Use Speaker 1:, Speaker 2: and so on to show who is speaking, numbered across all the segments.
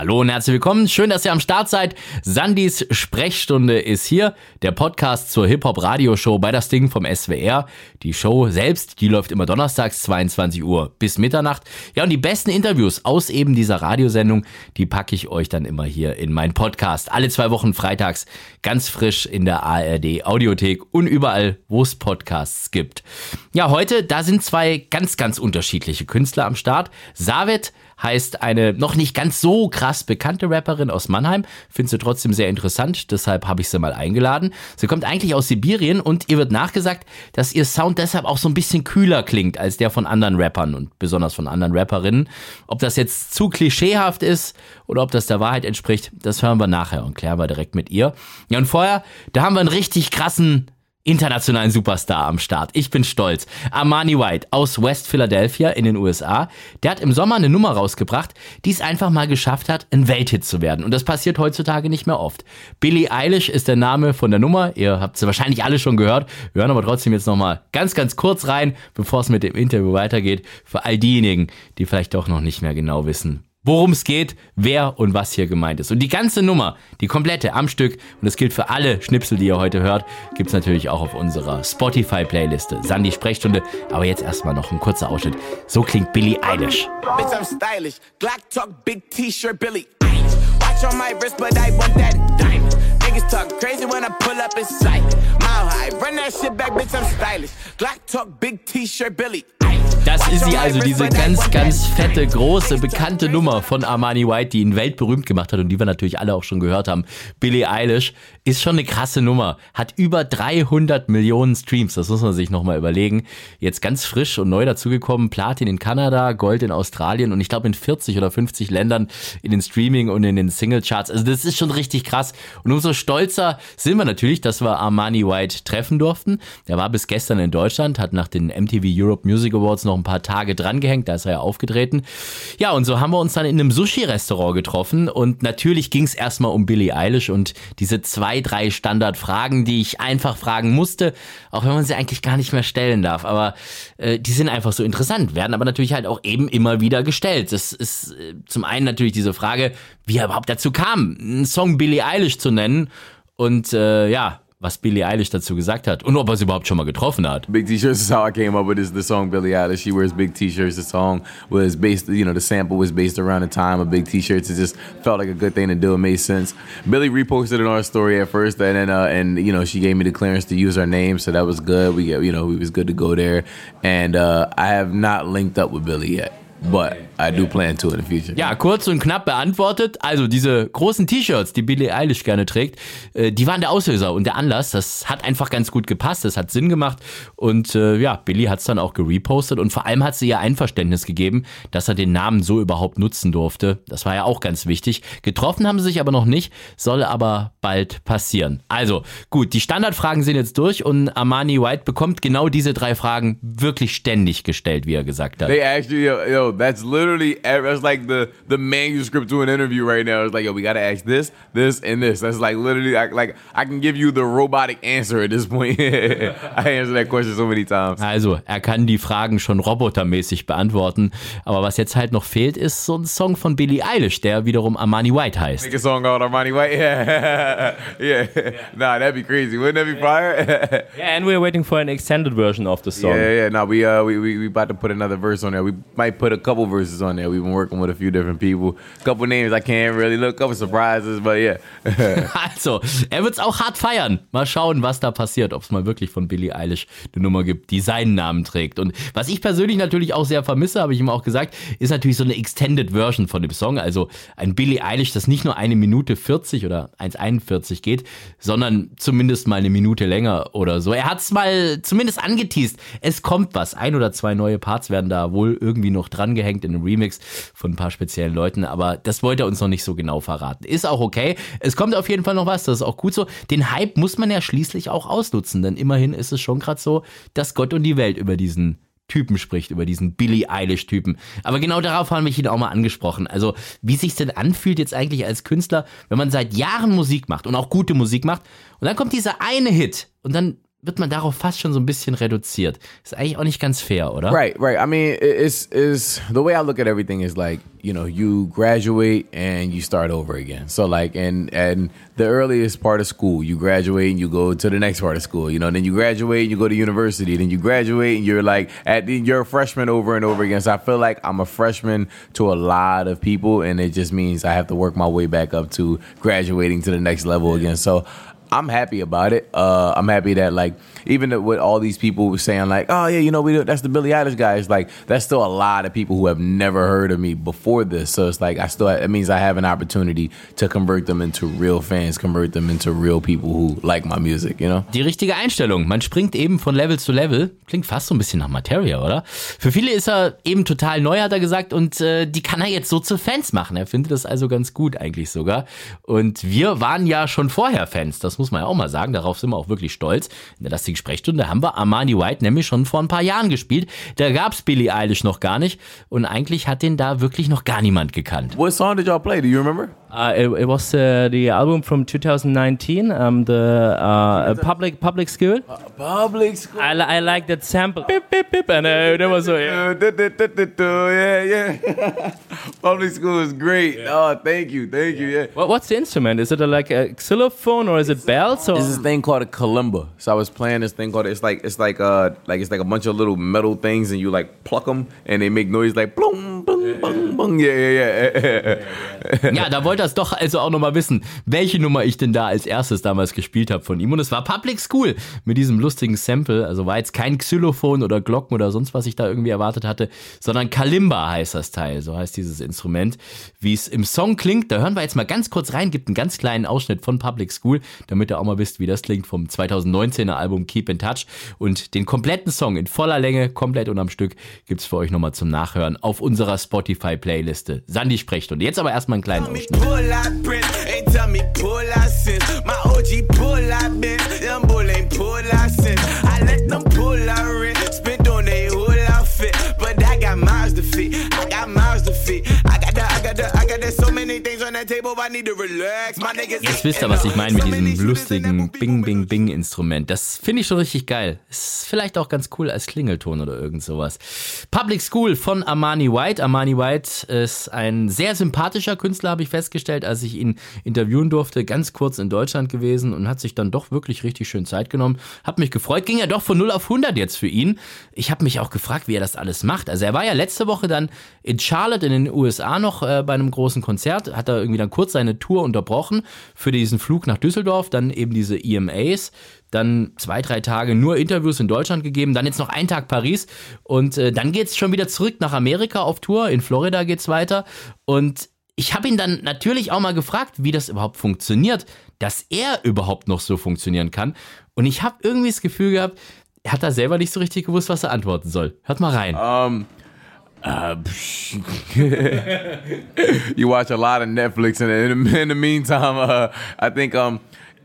Speaker 1: Hallo und herzlich willkommen. Schön, dass ihr am Start seid. Sandys Sprechstunde ist hier. Der Podcast zur Hip-Hop-Radioshow bei das Ding vom SWR. Die Show selbst, die läuft immer donnerstags 22 Uhr bis Mitternacht. Ja, und die besten Interviews aus eben dieser Radiosendung, die packe ich euch dann immer hier in meinen Podcast. Alle zwei Wochen freitags ganz frisch in der ARD Audiothek und überall, wo es Podcasts gibt. Ja, heute, da sind zwei ganz, ganz unterschiedliche Künstler am Start. Savet heißt eine noch nicht ganz so krass bekannte Rapperin aus Mannheim. Finde sie trotzdem sehr interessant, deshalb habe ich sie mal eingeladen. Sie kommt eigentlich aus Sibirien und ihr wird nachgesagt, dass ihr Sound deshalb auch so ein bisschen kühler klingt als der von anderen Rappern und besonders von anderen Rapperinnen. Ob das jetzt zu klischeehaft ist oder ob das der Wahrheit entspricht, das hören wir nachher und klären wir direkt mit ihr. Ja, und vorher, da haben wir einen richtig krassen internationalen Superstar am Start. Ich bin stolz. Armani White aus West Philadelphia in den USA. Der hat im Sommer eine Nummer rausgebracht, die es einfach mal geschafft hat, ein Welthit zu werden. Und das passiert heutzutage nicht mehr oft. Billie Eilish ist der Name von der Nummer. Ihr habt sie wahrscheinlich alle schon gehört. Wir hören aber trotzdem jetzt nochmal ganz, ganz kurz rein, bevor es mit dem Interview weitergeht. Für all diejenigen, die vielleicht doch noch nicht mehr genau wissen, worum es geht, wer und was hier gemeint ist. Und die ganze Nummer, die komplette am Stück, und das gilt für alle Schnipsel, die ihr heute hört, gibt's natürlich auch auf unserer Spotify-Playliste. Sandy Sprechstunde, aber jetzt erstmal noch ein kurzer Ausschnitt. So klingt Billie Eilish. Bitch, I'm stylish. Glock talk, big T-Shirt, Billie Eilish. Watch on my wrist, but I want that diamond. Niggas talk crazy when I pull up in sight. Mile high, run that shit back, bitch, I'm stylish. Glock talk, big T-Shirt, Billie das ist sie also, diese ganz, ganz fette, große, bekannte Nummer von Armani White, die ihn weltberühmt gemacht hat und die wir natürlich alle auch schon gehört haben. Billie Eilish ist schon eine krasse Nummer. Hat über 300 Millionen Streams, das muss man sich nochmal überlegen. Jetzt ganz frisch und neu dazugekommen, Platin in Kanada, Gold in Australien und ich glaube in 40 oder 50 Ländern in den Streaming und in den Singlecharts. Also das ist schon richtig krass. Und umso stolzer sind wir natürlich, dass wir Armani White treffen durften. Er war bis gestern in Deutschland, hat nach den MTV Europe Music Awards noch ein paar Tage drangehängt, da ist er ja aufgetreten. Ja, und so haben wir uns dann in einem Sushi-Restaurant getroffen und natürlich ging es erstmal um Billie Eilish und diese zwei, drei Standardfragen, die ich einfach fragen musste, auch wenn man sie eigentlich gar nicht mehr stellen darf. Aber äh, die sind einfach so interessant, werden aber natürlich halt auch eben immer wieder gestellt. Das ist äh, zum einen natürlich diese Frage, wie er überhaupt dazu kam, einen Song Billie Eilish zu nennen. Und äh, ja, was Billie Eilish dazu gesagt hat und ob er sie überhaupt schon mal getroffen hat.
Speaker 2: Big T-shirts is how I came up with this, the song Billie Eilish. She wears big T-shirts. The song was based, you know, the sample was based around the time of big T-shirts. It just felt like a good thing to do. It made sense. Billie reposted it on our story at first, and then uh, and you know she gave me the clearance to use our name, so that was good. We you know it was good to go there, and uh, I have not linked up with Billie yet. But I do plan to in the future.
Speaker 1: Ja, kurz und knapp beantwortet. Also diese großen T-Shirts, die Billie Eilish gerne trägt, äh, die waren der Auslöser und der Anlass. Das hat einfach ganz gut gepasst. Das hat Sinn gemacht. Und äh, ja, Billie hat es dann auch gerepostet und vor allem hat sie ihr Einverständnis gegeben, dass er den Namen so überhaupt nutzen durfte. Das war ja auch ganz wichtig. Getroffen haben sie sich aber noch nicht, soll aber bald passieren. Also gut, die Standardfragen sind jetzt durch und Armani White bekommt genau diese drei Fragen wirklich ständig gestellt, wie er gesagt hat.
Speaker 2: They actually, yo, yo that's literally that's like the the manuscript to an interview right now. It's like, yo, we gotta ask this, this, and this. That's like literally like, like I can give you the robotic answer at this point. I answered that question so many times.
Speaker 1: Also, er kann die Fragen schon robotermäßig beantworten. Aber was jetzt halt noch fehlt, ist so ein Song von Billie Eilish, der wiederum Armani White heißt.
Speaker 2: Make a song called Armani White? Yeah. yeah. yeah. Nah, that'd be crazy. Wouldn't that be fire?
Speaker 3: yeah, and we're waiting for an extended version of the song.
Speaker 2: Yeah, yeah. No, we uh we we, we about to put another verse on there. We might put a couple verses on there. We've been working with a few different people. Couple names I can't really look, couple surprises, but yeah.
Speaker 1: also, er wird es auch hart feiern. Mal schauen, was da passiert, ob es mal wirklich von Billie Eilish eine Nummer gibt, die seinen Namen trägt. Und was ich persönlich natürlich auch sehr vermisse, habe ich ihm auch gesagt, ist natürlich so eine Extended Version von dem Song. Also ein Billie Eilish, das nicht nur eine Minute 40 oder 1,41 geht, sondern zumindest mal eine Minute länger oder so. Er hat es mal zumindest angeteased. Es kommt was. Ein oder zwei neue Parts werden da wohl irgendwie noch dran gehängt in Remix von ein paar speziellen Leuten, aber das wollte er uns noch nicht so genau verraten. Ist auch okay. Es kommt auf jeden Fall noch was, das ist auch gut so. Den Hype muss man ja schließlich auch ausnutzen, denn immerhin ist es schon gerade so, dass Gott und die Welt über diesen Typen spricht, über diesen Billie Eilish-Typen. Aber genau darauf haben wir ihn auch mal angesprochen. Also, wie sich denn anfühlt jetzt eigentlich als Künstler, wenn man seit Jahren Musik macht und auch gute Musik macht und dann kommt dieser eine Hit und dann wird man darauf fast schon so ein bisschen reduziert. Ist eigentlich auch nicht ganz fair, oder?
Speaker 2: Right, right. I mean, it's is the way I look at everything is like you know you graduate and you start over again. So like and and the earliest part of school, you graduate and you go to the next part of school. You know, then you graduate and you go to university. Then you graduate and you're like at the, you're a freshman over and over again. So I feel like I'm a freshman to a lot of people, and it just means I have to work my way back up to graduating to the next level again. So I'm happy about it. Uh, I'm happy that like even with all these people saying like, oh yeah, you know we do, that's the Billie Eilish guy. It's like that's still a lot of people who have never heard of me before this. So it's like I still it means I have an opportunity to convert them into real fans, convert them into real people who like my music. You know.
Speaker 1: Die richtige Einstellung. Man springt eben von Level zu Level. Klingt fast so ein bisschen nach Materia, oder? Für viele ist er eben total neu, hat er gesagt, und äh, die kann er jetzt so zu Fans machen. Er findet das also ganz gut eigentlich sogar. Und wir waren ja schon vorher Fans. Das muss man ja auch mal sagen. Darauf sind wir auch wirklich stolz. In der lastigen Sprechstunde haben wir Armani White nämlich schon vor ein paar Jahren gespielt. Da gab's Billie Eilish noch gar nicht. Und eigentlich hat den da wirklich noch gar niemand gekannt.
Speaker 2: What song did y'all play? Do you remember?
Speaker 3: Uh, it, it, was uh, the album from 2019, um, the uh, public public school.
Speaker 2: public school.
Speaker 3: I, I like that sample. Beep, beep, beep, and uh, that was so. Yeah,
Speaker 2: yeah. yeah. public school is great. Yeah. Oh, thank you, thank you. Yeah.
Speaker 3: Well, what's the instrument? Is it a, like a xylophone or is it bells? Or?
Speaker 2: It's this thing called a kalimba. So I was playing this thing called it's like it's like uh like it's like a bunch of little metal things and you like pluck them and they make noise like boom boom boom boom. Yeah, yeah,
Speaker 1: yeah. ja, da wollte das doch also auch nochmal wissen, welche Nummer ich denn da als erstes damals gespielt habe von ihm. Und es war Public School mit diesem lustigen Sample. Also war jetzt kein Xylophon oder Glocken oder sonst was ich da irgendwie erwartet hatte, sondern Kalimba heißt das Teil. So heißt dieses Instrument. Wie es im Song klingt, da hören wir jetzt mal ganz kurz rein, gibt einen ganz kleinen Ausschnitt von Public School, damit ihr auch mal wisst, wie das klingt vom 2019er Album Keep in Touch. Und den kompletten Song in voller Länge, komplett und am Stück, gibt's für euch nochmal zum Nachhören auf unserer Spotify-Playliste. Sandy sprecht. Und jetzt aber erstmal einen kleinen Ausschnitt. Pull out print. Ain't tell me pull out since. My OG pull out been. Jetzt wisst ihr, was ich meine mit diesem lustigen Bing, Bing, Bing Instrument. Das finde ich schon richtig geil. Ist vielleicht auch ganz cool als Klingelton oder irgend sowas. Public School von Armani White. Armani White ist ein sehr sympathischer Künstler, habe ich festgestellt, als ich ihn interviewen durfte. Ganz kurz in Deutschland gewesen und hat sich dann doch wirklich richtig schön Zeit genommen. Hab mich gefreut. Ging ja doch von 0 auf 100 jetzt für ihn. Ich habe mich auch gefragt, wie er das alles macht. Also er war ja letzte Woche dann in Charlotte in den USA noch äh, bei einem großen Konzert. Hat er irgendwie dann kurz seine Tour unterbrochen für diesen Flug nach Düsseldorf. Dann eben diese EMAs dann zwei, drei Tage nur Interviews in Deutschland gegeben, dann jetzt noch ein Tag Paris und äh, dann geht's schon wieder zurück nach Amerika auf Tour. In Florida geht's weiter und ich habe ihn dann natürlich auch mal gefragt, wie das überhaupt funktioniert, dass er überhaupt noch so funktionieren kann. Und ich habe irgendwie das Gefühl gehabt, er hat da selber nicht so richtig gewusst, was er antworten soll. Hört mal rein.
Speaker 2: Um, you watch a lot of Netflix, and in the, meantime, uh, I think um,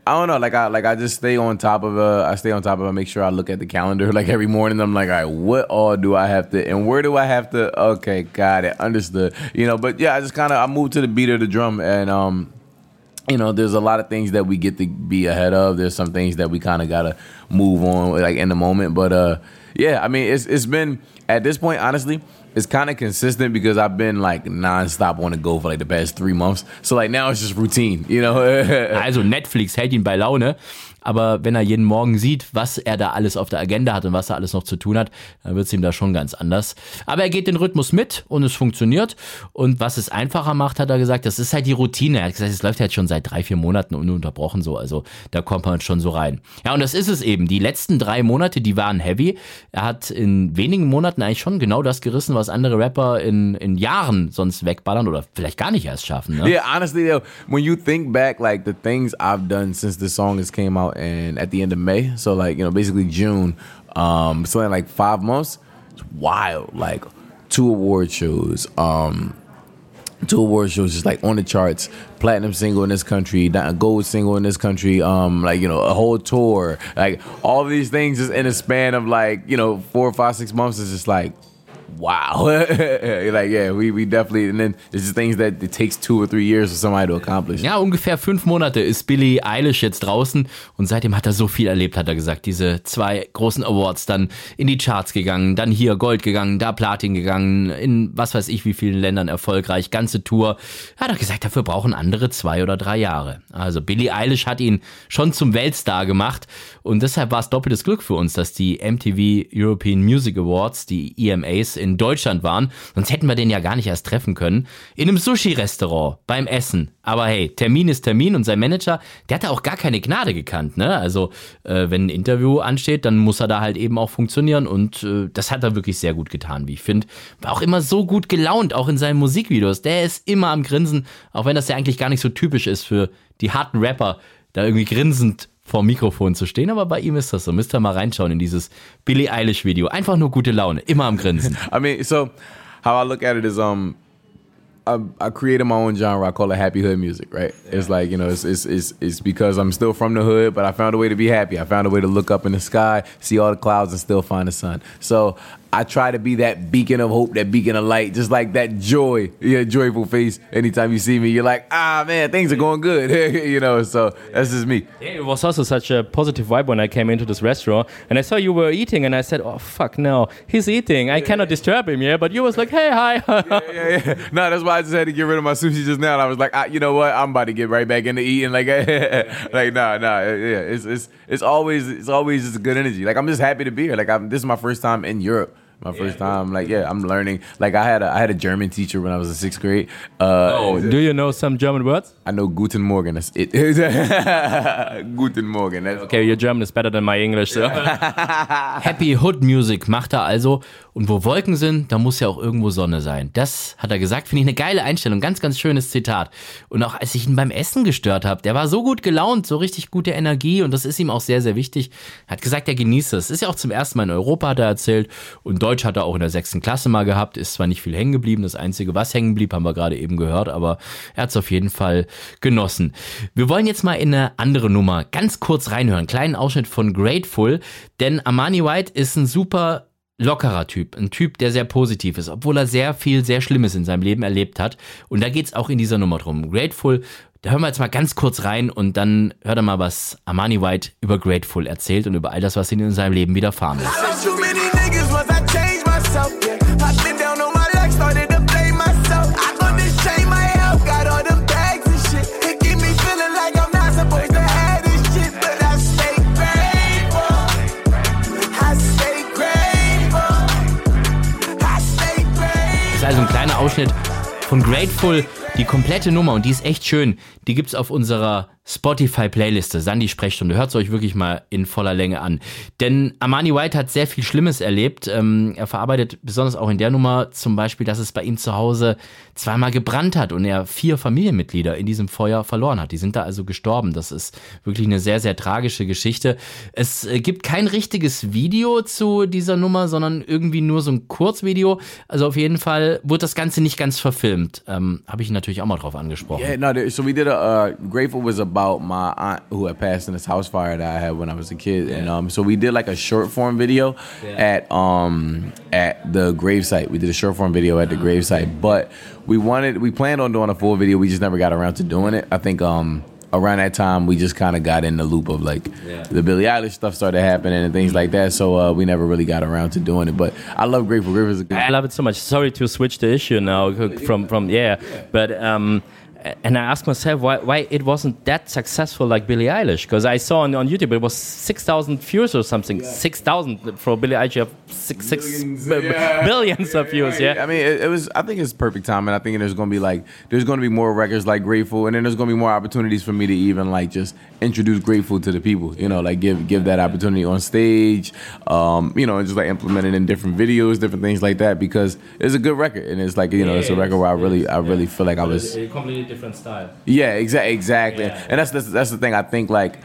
Speaker 2: I don't know. Like I like I just stay on top of uh I stay on top of I Make sure I look at the calendar like every morning. I'm like, all right, what all do I have to and where do I have to? Okay, got it, understood. You know, but yeah, I just kind of I moved to the beat of the drum and um. You know, there's a lot of things that we get to be ahead of. There's some things that we kind of gotta move on, like in the moment. But uh, yeah, I mean, it's it's been at this point, honestly, it's kind of consistent because I've been like nonstop on the go for like the past three months. So like now it's just routine, you know.
Speaker 1: also Netflix hält ihn bei Laune. Aber wenn er jeden Morgen sieht, was er da alles auf der Agenda hat und was er alles noch zu tun hat, dann wird es ihm da schon ganz anders. Aber er geht den Rhythmus mit und es funktioniert. Und was es einfacher macht, hat er gesagt, das ist halt die Routine. Er hat gesagt, es läuft halt schon seit drei, vier Monaten ununterbrochen so. Also da kommt man schon so rein. Ja, und das ist es eben. Die letzten drei Monate, die waren heavy. Er hat in wenigen Monaten eigentlich schon genau das gerissen, was andere Rapper in, in Jahren sonst wegballern oder vielleicht gar nicht erst schaffen. Ne?
Speaker 2: Yeah, honestly, when you think back, like the things I've done since the song has came out and at the end of May, so like you know basically June, um, so in like five months. It's wild, like two award shows, um, two award shows just like on the charts, platinum single in this country, gold single in this country, um, like you know a whole tour, like all these things just in a span of like you know four, five, six months is just like wow. like, yeah, we, we definitely, and then there's things that it takes two or three years for somebody to accomplish.
Speaker 1: Ja, ungefähr fünf Monate ist Billie Eilish jetzt draußen und seitdem hat er so viel erlebt, hat er gesagt. Diese zwei großen Awards, dann in die Charts gegangen, dann hier Gold gegangen, da Platin gegangen, in was weiß ich wie vielen Ländern erfolgreich, ganze Tour. Hat er gesagt, dafür brauchen andere zwei oder drei Jahre. Also Billie Eilish hat ihn schon zum Weltstar gemacht und deshalb war es doppeltes Glück für uns, dass die MTV European Music Awards, die EMAs in Deutschland waren. Sonst hätten wir den ja gar nicht erst treffen können. In einem Sushi-Restaurant beim Essen. Aber hey, Termin ist Termin und sein Manager, der hatte auch gar keine Gnade gekannt. Ne? Also äh, wenn ein Interview ansteht, dann muss er da halt eben auch funktionieren und äh, das hat er wirklich sehr gut getan, wie ich finde. War auch immer so gut gelaunt, auch in seinen Musikvideos. Der ist immer am Grinsen, auch wenn das ja eigentlich gar nicht so typisch ist für die harten Rapper, da irgendwie grinsend vor dem Mikrofon zu stehen, aber bei ihm ist das so. Müsst ihr mal reinschauen in dieses Billie Eilish Video. Einfach nur gute Laune, immer am Grinsen.
Speaker 2: I mean, so how I look at it is, um, I, I created my own genre. I call it happy hood music, right? It's like you know, it's, it's it's it's because I'm still from the hood, but I found a way to be happy. I found a way to look up in the sky, see all the clouds, and still find the sun. So I try to be that beacon of hope, that beacon of light, just like that joy, your joyful face. Anytime you see me, you're like, ah, man, things are going good, you know. So that's just me.
Speaker 3: Yeah, it was also such a positive vibe when I came into this restaurant and I saw you were eating, and I said, oh fuck, no, he's eating. I cannot disturb him, yeah. But you was like, hey, hi.
Speaker 2: yeah, yeah, yeah. No, that's why I just had to get rid of my sushi just now. And I was like, ah, you know what? I'm about to get right back into eating. Like, like, nah, nah, yeah. It's it's it's always it's always just good energy. Like, I'm just happy to be here. Like, I'm this is my first time in Europe. My first time, like yeah, I'm learning. Like I had a I had a German teacher when I was in sixth grade. Uh,
Speaker 3: oh, do you know some German words?
Speaker 2: I know Guten Morgen. That's it. Guten Morgen. That's
Speaker 3: Okay, your German is better than my English. So.
Speaker 1: Happy Hood Music macht er also. Und wo Wolken sind, da muss ja auch irgendwo Sonne sein. Das hat er gesagt. Finde ich eine geile Einstellung. Ganz, ganz schönes Zitat. Und auch als ich ihn beim Essen gestört habe, der war so gut gelaunt, so richtig gute Energie. Und das ist ihm auch sehr, sehr wichtig. Er hat gesagt, er genießt es. Ist ja auch zum ersten Mal in Europa, hat er erzählt. Und Deutsch hat er auch in der sechsten Klasse mal gehabt. Ist zwar nicht viel hängen geblieben. Das Einzige, was hängen blieb, haben wir gerade eben gehört. Aber er hat es auf jeden Fall genossen. Wir wollen jetzt mal in eine andere Nummer ganz kurz reinhören. Kleinen Ausschnitt von Grateful. Denn Armani White ist ein super lockerer Typ, ein Typ, der sehr positiv ist, obwohl er sehr viel, sehr Schlimmes in seinem Leben erlebt hat. Und da geht's auch in dieser Nummer drum. Grateful, da hören wir jetzt mal ganz kurz rein und dann hört er mal, was Armani White über Grateful erzählt und über all das, was ihm in seinem Leben widerfahren ist.
Speaker 4: Myself. Yeah. I been down on my luck, started to blame myself. I this chain my help, got all them bags and shit. It keep me feeling like I'm not supposed to have this shit, but I stay grateful. I stay grateful. I stay grateful.
Speaker 1: ist also ein kleiner Ausschnitt von Grateful, die komplette Nummer und die ist echt schön. Die gibt's auf unserer Spotify-Playliste, Sandy Sprechstunde. Hört's euch wirklich mal in voller Länge an. Denn Armani White hat sehr viel Schlimmes erlebt. Ähm, er verarbeitet besonders auch in der Nummer zum Beispiel, dass es bei ihm zu Hause zweimal gebrannt hat und er vier Familienmitglieder in diesem Feuer verloren hat. Die sind da also gestorben. Das ist wirklich eine sehr, sehr tragische Geschichte. Es äh, gibt kein richtiges Video zu dieser Nummer, sondern irgendwie nur so ein Kurzvideo. Also auf jeden Fall wurde das Ganze nicht ganz verfilmt. Ähm, Habe ich ihn natürlich auch mal drauf angesprochen.
Speaker 2: Yeah, no. So we did a uh, Grateful was about my aunt who had passed in this house fire that I had when I was a kid, and um, so we did like a short form video at um at the gravesite. We did a short form video at the gravesite, but we wanted we planned on doing a full video. We just never got around to doing it. I think um around that time we just kind of got in the loop of like the Billie Eilish stuff started happening and things like that. So uh, we never really got around to doing it. But I love Grateful. Grateful is a good.
Speaker 3: I love it so much. Sorry to switch the issue now from from yeah, but um, and I asked myself why why it wasn't that successful like Billie Eilish because I saw on, on YouTube it was six thousand views or something. Six thousand for Billie Eilish, you have six six
Speaker 2: Billions,
Speaker 3: b- b-
Speaker 2: yeah.
Speaker 3: billions of views. Yeah.
Speaker 2: I mean, it, it was. I think it's perfect time, and I think there's going to be like there's going to be more records like Grateful, and then there's going to be more opportunities for me to even like just introduce Grateful to the people. You know, like give give that opportunity on stage. Um, you know, and just like implement it in different videos, different things like that, because it's a good record, and it's like you know, it's a record where I really, I really feel like I was.
Speaker 3: Different style.
Speaker 2: Yeah, exactly, exactly.
Speaker 3: Yeah.
Speaker 2: And that's, that's that's the thing. I think like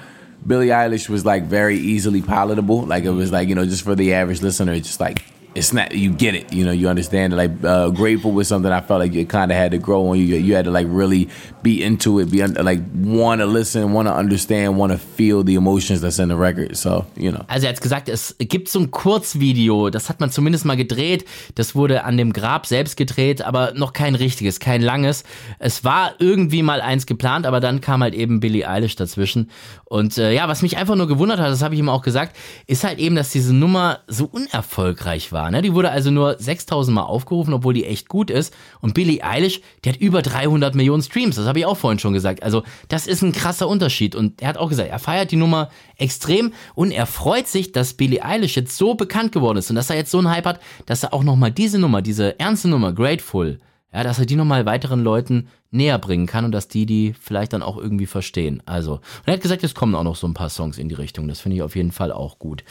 Speaker 2: Billie Eilish was like very easily palatable. Like it was like you know just for the average listener, it's just like it's not you get it you know you understand it like uh, grateful was something i felt like you kind of had to grow on you you had to like really be into it be un- like want to listen want to understand want to feel the emotions that's in the record so you know
Speaker 1: Also er hat gesagt, es gibt so ein Kurzvideo, das hat man zumindest mal gedreht. Das wurde an dem Grab selbst gedreht, aber noch kein richtiges, kein langes. Es war irgendwie mal eins geplant, aber dann kam halt eben Billie Eilish dazwischen. Und äh, ja, was mich einfach nur gewundert hat, das habe ich ihm auch gesagt, ist halt eben, dass diese Nummer so unerfolgreich war. Ne? Die wurde also nur 6000 Mal aufgerufen, obwohl die echt gut ist. Und Billie Eilish, die hat über 300 Millionen Streams. Das habe ich auch vorhin schon gesagt. Also das ist ein krasser Unterschied. Und er hat auch gesagt, er feiert die Nummer extrem und er freut sich, dass Billie Eilish jetzt so bekannt geworden ist und dass er jetzt so einen Hype hat, dass er auch nochmal diese Nummer, diese ernste Nummer, Grateful, ja, dass er die nochmal weiteren Leuten näher bringen kann und dass die die vielleicht dann auch irgendwie verstehen. Also, und er hat gesagt, es kommen auch noch so ein paar Songs in die Richtung. Das finde ich auf jeden Fall auch gut.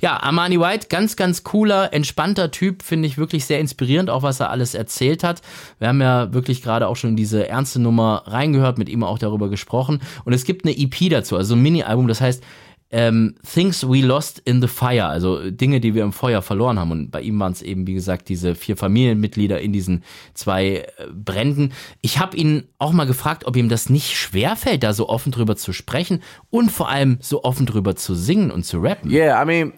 Speaker 1: Ja, Armani White, ganz, ganz cooler, entspannter Typ, finde ich wirklich sehr inspirierend, auch was er alles erzählt hat. Wir haben ja wirklich gerade auch schon in diese ernste Nummer reingehört, mit ihm auch darüber gesprochen. Und es gibt eine EP dazu, also ein Mini-Album, das heißt, ähm, Things We Lost in the Fire, also Dinge, die wir im Feuer verloren haben. Und bei ihm waren es eben, wie gesagt, diese vier Familienmitglieder in diesen zwei äh, Bränden. Ich habe ihn auch mal gefragt, ob ihm das nicht schwerfällt, da so offen drüber zu sprechen und vor allem so offen drüber zu singen und zu rappen.
Speaker 2: Yeah, I mean,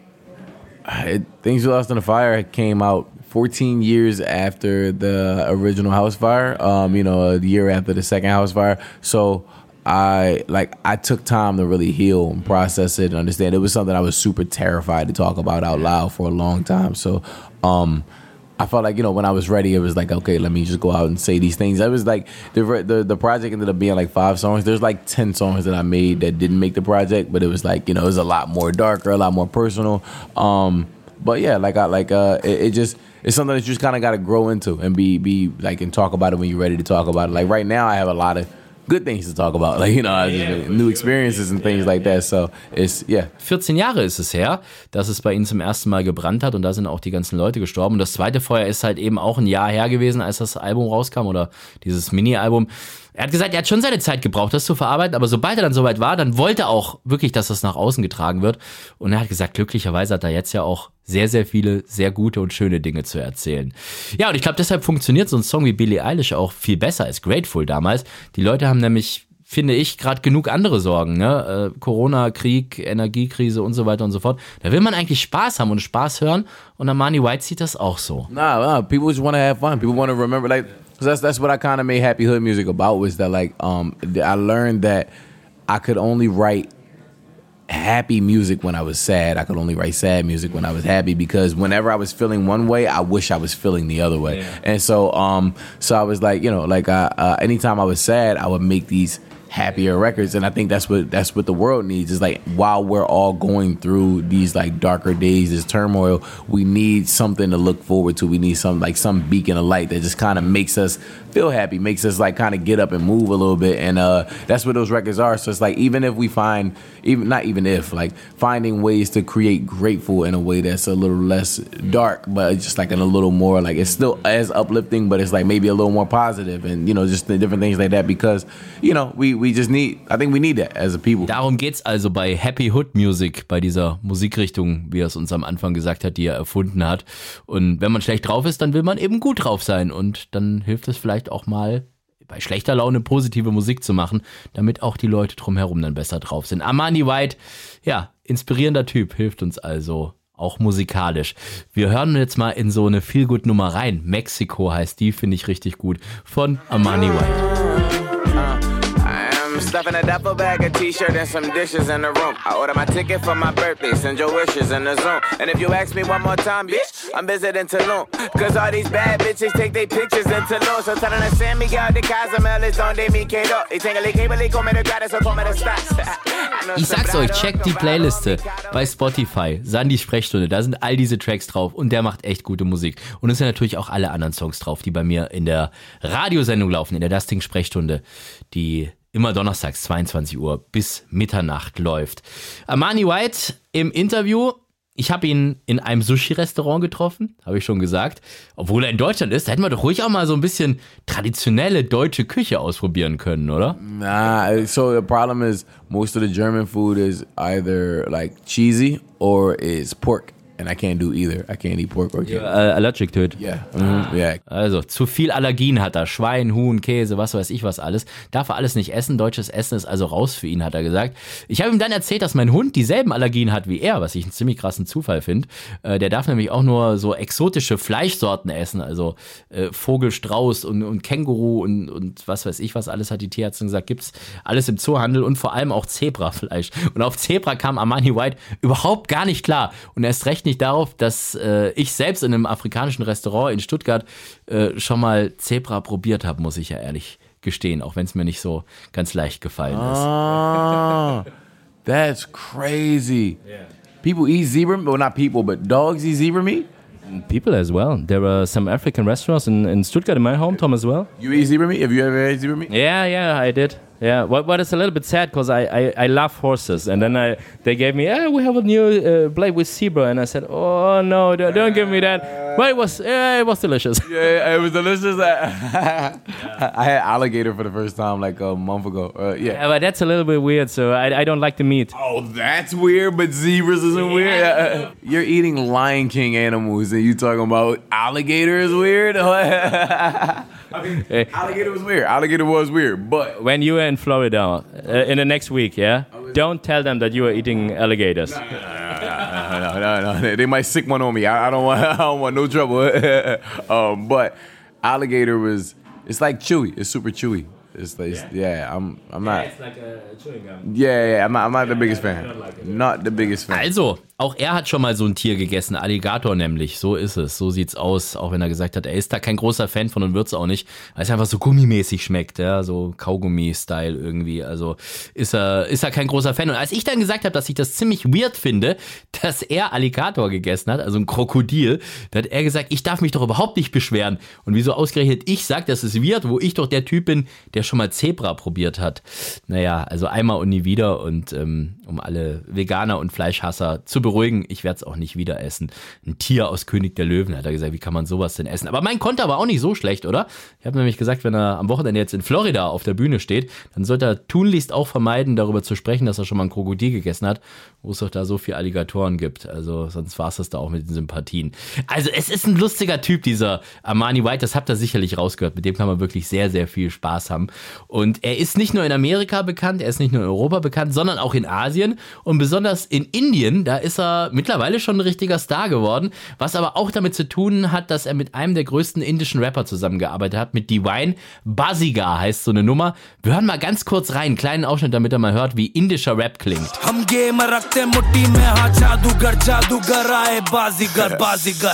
Speaker 2: Things You Lost in the Fire came out 14 years after the original house fire. Um, you know, a year after the second house fire. So I like I took time to really heal and process it and understand. It was something I was super terrified to talk about out loud for a long time. So, um. I felt like you know when I was ready, it was like okay, let me just go out and say these things. I was like the the the project ended up being like five songs. There's like ten songs that I made that didn't make the project, but it was like you know it was a lot more darker, a lot more personal. Um, but yeah, like I like uh, it, it just it's something that you just kind of got to grow into and be be like and talk about it when you're ready to talk about it. Like right now, I have a lot of good things to talk about, like you know, just- new experiences and things like that. So it's yeah,
Speaker 1: 14 Jahre ist es her, dass es bei ihnen zum ersten Mal gebrannt hat und da sind auch die ganzen Leute gestorben. Und das zweite Feuer ist halt eben auch ein Jahr her gewesen, als das Album rauskam oder dieses Mini-Album. Er hat gesagt, er hat schon seine Zeit gebraucht, das zu verarbeiten, aber sobald er dann soweit war, dann wollte er auch wirklich, dass das nach außen getragen wird. Und er hat gesagt, glücklicherweise hat er jetzt ja auch sehr, sehr viele sehr gute und schöne Dinge zu erzählen. Ja, und ich glaube, deshalb funktioniert so ein Song wie Billie Eilish auch viel besser als Grateful damals. Die Leute haben nämlich finde ich, gerade genug andere Sorgen. Ne? Äh, Corona, Krieg, Energiekrise und so weiter und so fort. Da will man eigentlich Spaß haben und Spaß hören. Und Armani White sieht das auch so.
Speaker 2: Nah, nah. People just want have fun. People want remember. Like 'cause that's that's what I kind of made happy hood music about. Was that like um I learned that I could only write happy music when I was sad. I could only write sad music when I was happy because whenever I was feeling one way, I wish I was feeling the other way. And so um so I was like you know like uh, uh, anytime I was sad, I would make these happier records. And i think that's what that's what the world needs. Is like while we're all going through these like darker days this turmoil we need something to look forward to. We need some like some beacon of light that just kind of makes us feel happy makes us like kind of get up and move a little bit and uh that's what those records are so it's like even if we find even not even if like finding ways to create grateful in a way that's a little less dark but just like in a little more like it's still as uplifting but it's like maybe a little more positive and you know just the different things like that because you know we we just need i think we need that as a people
Speaker 1: Darum geht's also bei Happy Hood Music, bei dieser Musikrichtung, wie er es uns am Anfang gesagt hat, die er erfunden hat. Und wenn man schlecht drauf ist, dann will man eben gut drauf sein. Und dann hilft es vielleicht auch mal, bei schlechter Laune positive Musik zu machen, damit auch die Leute drumherum dann besser drauf sind. Armani White, ja, inspirierender Typ, hilft uns also auch musikalisch. Wir hören jetzt mal in so eine Feelgood-Nummer rein. Mexico heißt die, finde ich richtig gut, von Armani White.
Speaker 4: I'm stuffing a duffel bag, a t-shirt, and some dishes in the room. I order my ticket for my birthday, send your wishes in the Zoom. And if you ask me one more time, bitch, I'm visiting Tulum. Cause all these bad bitches take their pictures in Tulum. So tell them to send me out the Cozumel, it's on de mi quedo. Y tengo el cable y come de gratis, so come de stars.
Speaker 1: Ich sag's euch, checkt die Playliste bei Spotify, Sandy Sprechstunde, da sind all diese Tracks drauf und der macht echt gute Musik. Und es sind natürlich auch alle anderen Songs drauf, die bei mir in der Radiosendung laufen, in der Dusting Sprechstunde, die immer donnerstags 22 Uhr bis Mitternacht läuft. Armani White im Interview. Ich habe ihn in einem Sushi-Restaurant getroffen, habe ich schon gesagt. Obwohl er in Deutschland ist, da hätten wir doch ruhig auch mal so ein bisschen traditionelle deutsche Küche ausprobieren können, oder?
Speaker 2: Nah, so the problem is most of the German food is either like cheesy or is pork. And I can't do either. I can't eat pork or chicken.
Speaker 3: Äh, allergic to it.
Speaker 2: Yeah, mhm, yeah.
Speaker 1: Also zu viel Allergien hat er. Schwein, Huhn, Käse, was weiß ich was alles. Darf er alles nicht essen. Deutsches Essen ist also raus für ihn, hat er gesagt. Ich habe ihm dann erzählt, dass mein Hund dieselben Allergien hat wie er, was ich einen ziemlich krassen Zufall finde. Äh, der darf nämlich auch nur so exotische Fleischsorten essen. Also äh, Vogel, Strauß und, und Känguru und, und was weiß ich was alles, hat die Tierärztin gesagt, gibt's alles im Zoohandel und vor allem auch Zebrafleisch. Und auf Zebra kam Armani White überhaupt gar nicht klar. Und erst recht nicht darauf, dass äh, ich selbst in einem afrikanischen Restaurant in Stuttgart äh, schon mal Zebra probiert habe, muss ich ja ehrlich gestehen, auch wenn es mir nicht so ganz leicht gefallen ist.
Speaker 2: Oh, that's crazy. People eat zebra, well, not people, but dogs eat zebra meat.
Speaker 3: People as well. There are some African restaurants in, in Stuttgart, in my hometown as well.
Speaker 2: You eat zebra meat? Have you ever had zebra meat?
Speaker 3: Yeah, yeah, I did. Yeah, what what is a little bit sad because I, I, I love horses, and then I they gave me, yeah, we have a new uh, blade with zebra, and I said, oh no, don't, don't give me that. But it was yeah, it was delicious.
Speaker 2: Yeah, it was delicious. I had alligator for the first time like a month ago. Uh, yeah.
Speaker 3: Yeah, but that's a little bit weird, so I, I don't like the meat.
Speaker 2: Oh, that's weird, but zebras isn't weird. Uh, You're eating Lion King animals and you talking about alligator is weird? I mean,
Speaker 3: Hey.
Speaker 2: alligator was weird. Alligator was weird, but
Speaker 3: When you were in Florida uh, in the next week, yeah, don't tell them that you were eating alligators.
Speaker 2: no, no, no, no. They might sick one on me. I, I don't want. I don't want no trouble. um, but alligator was. It's like chewy. It's super chewy. It's like yeah. I'm. I'm not.
Speaker 3: Yeah, it's like a chewing gum.
Speaker 2: Yeah, yeah. I'm not. I'm not the biggest fan. Not the biggest fan.
Speaker 1: Also, auch er hat schon mal so ein Tier gegessen, Alligator nämlich. So ist es, so sieht's aus. Auch wenn er gesagt hat, er ist da kein großer Fan von und wird's auch nicht, weil es einfach so gummimäßig schmeckt, ja, so Kaugummi-Style irgendwie. Also ist er, ist er kein großer Fan. Und als ich dann gesagt habe, dass ich das ziemlich weird finde, dass er Alligator gegessen hat, also ein Krokodil, da hat er gesagt, ich darf mich doch überhaupt nicht beschweren. Und wieso ausgerechnet ich sag, das ist weird, wo ich doch der Typ bin, der schon mal Zebra probiert hat. Naja, also einmal und nie wieder und ähm, um alle Veganer und Fleischhasser zu beruhigen, ich werde es auch nicht wieder essen. Ein Tier aus König der Löwen, hat er gesagt, wie kann man sowas denn essen? Aber mein Konter war auch nicht so schlecht, oder? Ich habe nämlich gesagt, wenn er am Wochenende jetzt in Florida auf der Bühne steht, dann sollte er tunlichst auch vermeiden, darüber zu sprechen, dass er schon mal ein Krokodil gegessen hat, wo es doch da so viele Alligatoren gibt. Also sonst war es das da auch mit den Sympathien. Also es ist ein lustiger Typ, dieser Armani White, das habt ihr sicherlich rausgehört. Mit dem kann man wirklich sehr, sehr viel Spaß haben. Und er ist nicht nur in Amerika bekannt, er ist nicht nur in Europa bekannt, sondern auch in Asien und besonders in Indien, da ist ist er mittlerweile schon ein richtiger Star geworden, was aber auch damit zu tun hat, dass er mit einem der größten indischen Rapper zusammengearbeitet hat, mit Divine. Basiga heißt so eine Nummer. Wir hören mal ganz kurz rein, einen kleinen Ausschnitt, damit er mal hört, wie indischer Rap klingt.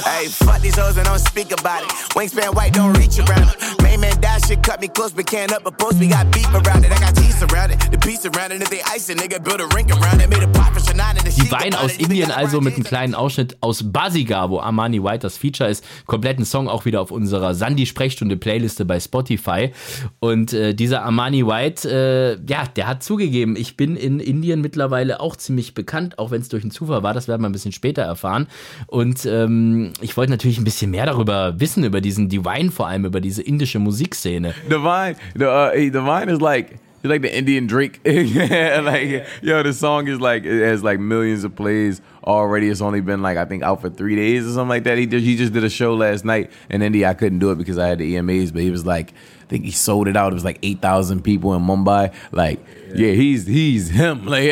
Speaker 4: Hey, fuck
Speaker 1: Divine aus Indien also mit einem kleinen Ausschnitt aus Bazigar, wo Armani White das Feature ist. Kompletten Song auch wieder auf unserer Sandy-Sprechstunde-Playliste bei Spotify. Und äh, dieser Armani White, äh, ja, der hat zugegeben, ich bin in Indien mittlerweile auch ziemlich bekannt, auch wenn es durch einen Zufall war, das werden wir ein bisschen später erfahren. Und ähm, ich wollte natürlich ein bisschen mehr darüber wissen, über diesen Divine vor allem, über diese indische Musikszene.
Speaker 2: Divine, the uh, Divine is like he's like the Indian Drake. like yo, the song is like it has like millions of plays already. It's only been like I think out for three days or something like that. He did, he just did a show last night in India. I couldn't do it because I had the EMAs, but he was like, I think he sold it out. It was like eight thousand people in Mumbai. Like, yeah, he's he's him. Like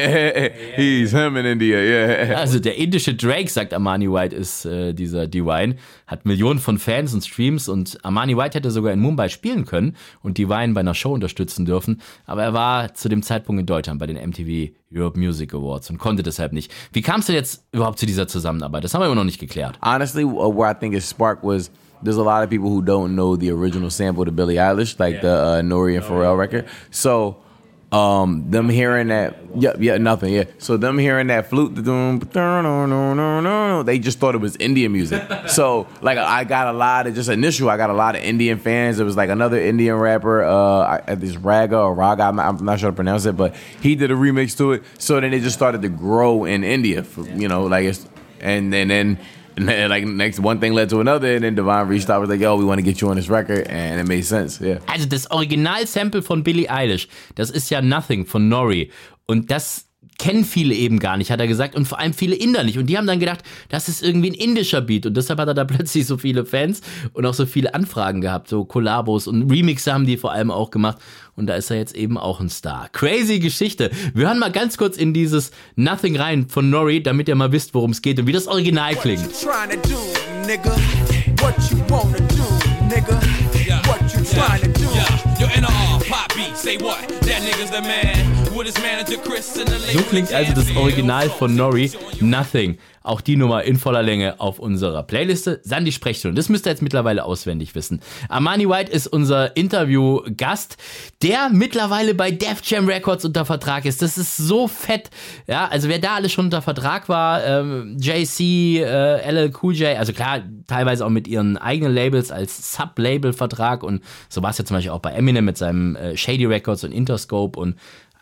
Speaker 2: he's him in India. Yeah.
Speaker 1: Also der indische Drake, sagt Armani White, ist äh, dieser Divine, hat Millionen von Fans und Streams und Armani White hätte sogar in Mumbai spielen können und Divine bei einer Show unterstützen dürfen, aber er war zu dem Zeitpunkt in Deutschland bei den MTV Europe Music Awards und konnte deshalb nicht. Wie kam es denn jetzt überhaupt zu dieser Zusammenarbeit? Das haben wir immer noch nicht geklärt.
Speaker 2: honestly, uh, where I think it sparked was there's a lot of people who don't know the original sample to Billie Eilish, like the uh, Nori and Pharrell record. So, um, them hearing that, yeah, yeah, nothing, yeah. So them hearing that flute, they just thought it was Indian music. So, like, I got a lot of just initial. I got a lot of Indian fans. It was like another Indian rapper, uh, this Raga or Raga. I'm not, I'm not sure how to pronounce it, but he did a remix to it. So then it just started to grow in India. For, you know, like it's and and then. Like next one thing led to another, and then Divine reached out was like, "Yo, we want to get you on this record," and it made sense. Yeah.
Speaker 1: Also das Original-Sample von Billie Eilish, das ist ja Nothing von Nori. Und das kennen viele eben gar nicht, hat er gesagt, und vor allem viele Inder nicht. Und die haben dann gedacht, das ist irgendwie ein indischer Beat. Und deshalb hat er da plötzlich so viele Fans und auch so viele Anfragen gehabt, so Kollabos und Remixe haben die vor allem auch gemacht. Und da ist er jetzt eben auch ein Star. Crazy Geschichte. Wir hören mal ganz kurz in dieses Nothing rein von Nori, damit ihr mal wisst, worum es geht und wie das Original klingt. So klingt also das Original von Nori, Nothing. Auch die Nummer in voller Länge auf unserer Playliste. Sandy Sprechstunde, das müsst ihr jetzt mittlerweile auswendig wissen. Armani White ist unser Interviewgast, der mittlerweile bei Def Jam Records unter Vertrag ist. Das ist so fett. Ja, also wer da alles schon unter Vertrag war, ähm, JC, äh, LL Cool J, also klar, teilweise auch mit ihren eigenen Labels als Sub-Label-Vertrag und so war es ja zum Beispiel auch bei Eminem mit seinem äh, Shady Records und Interscope und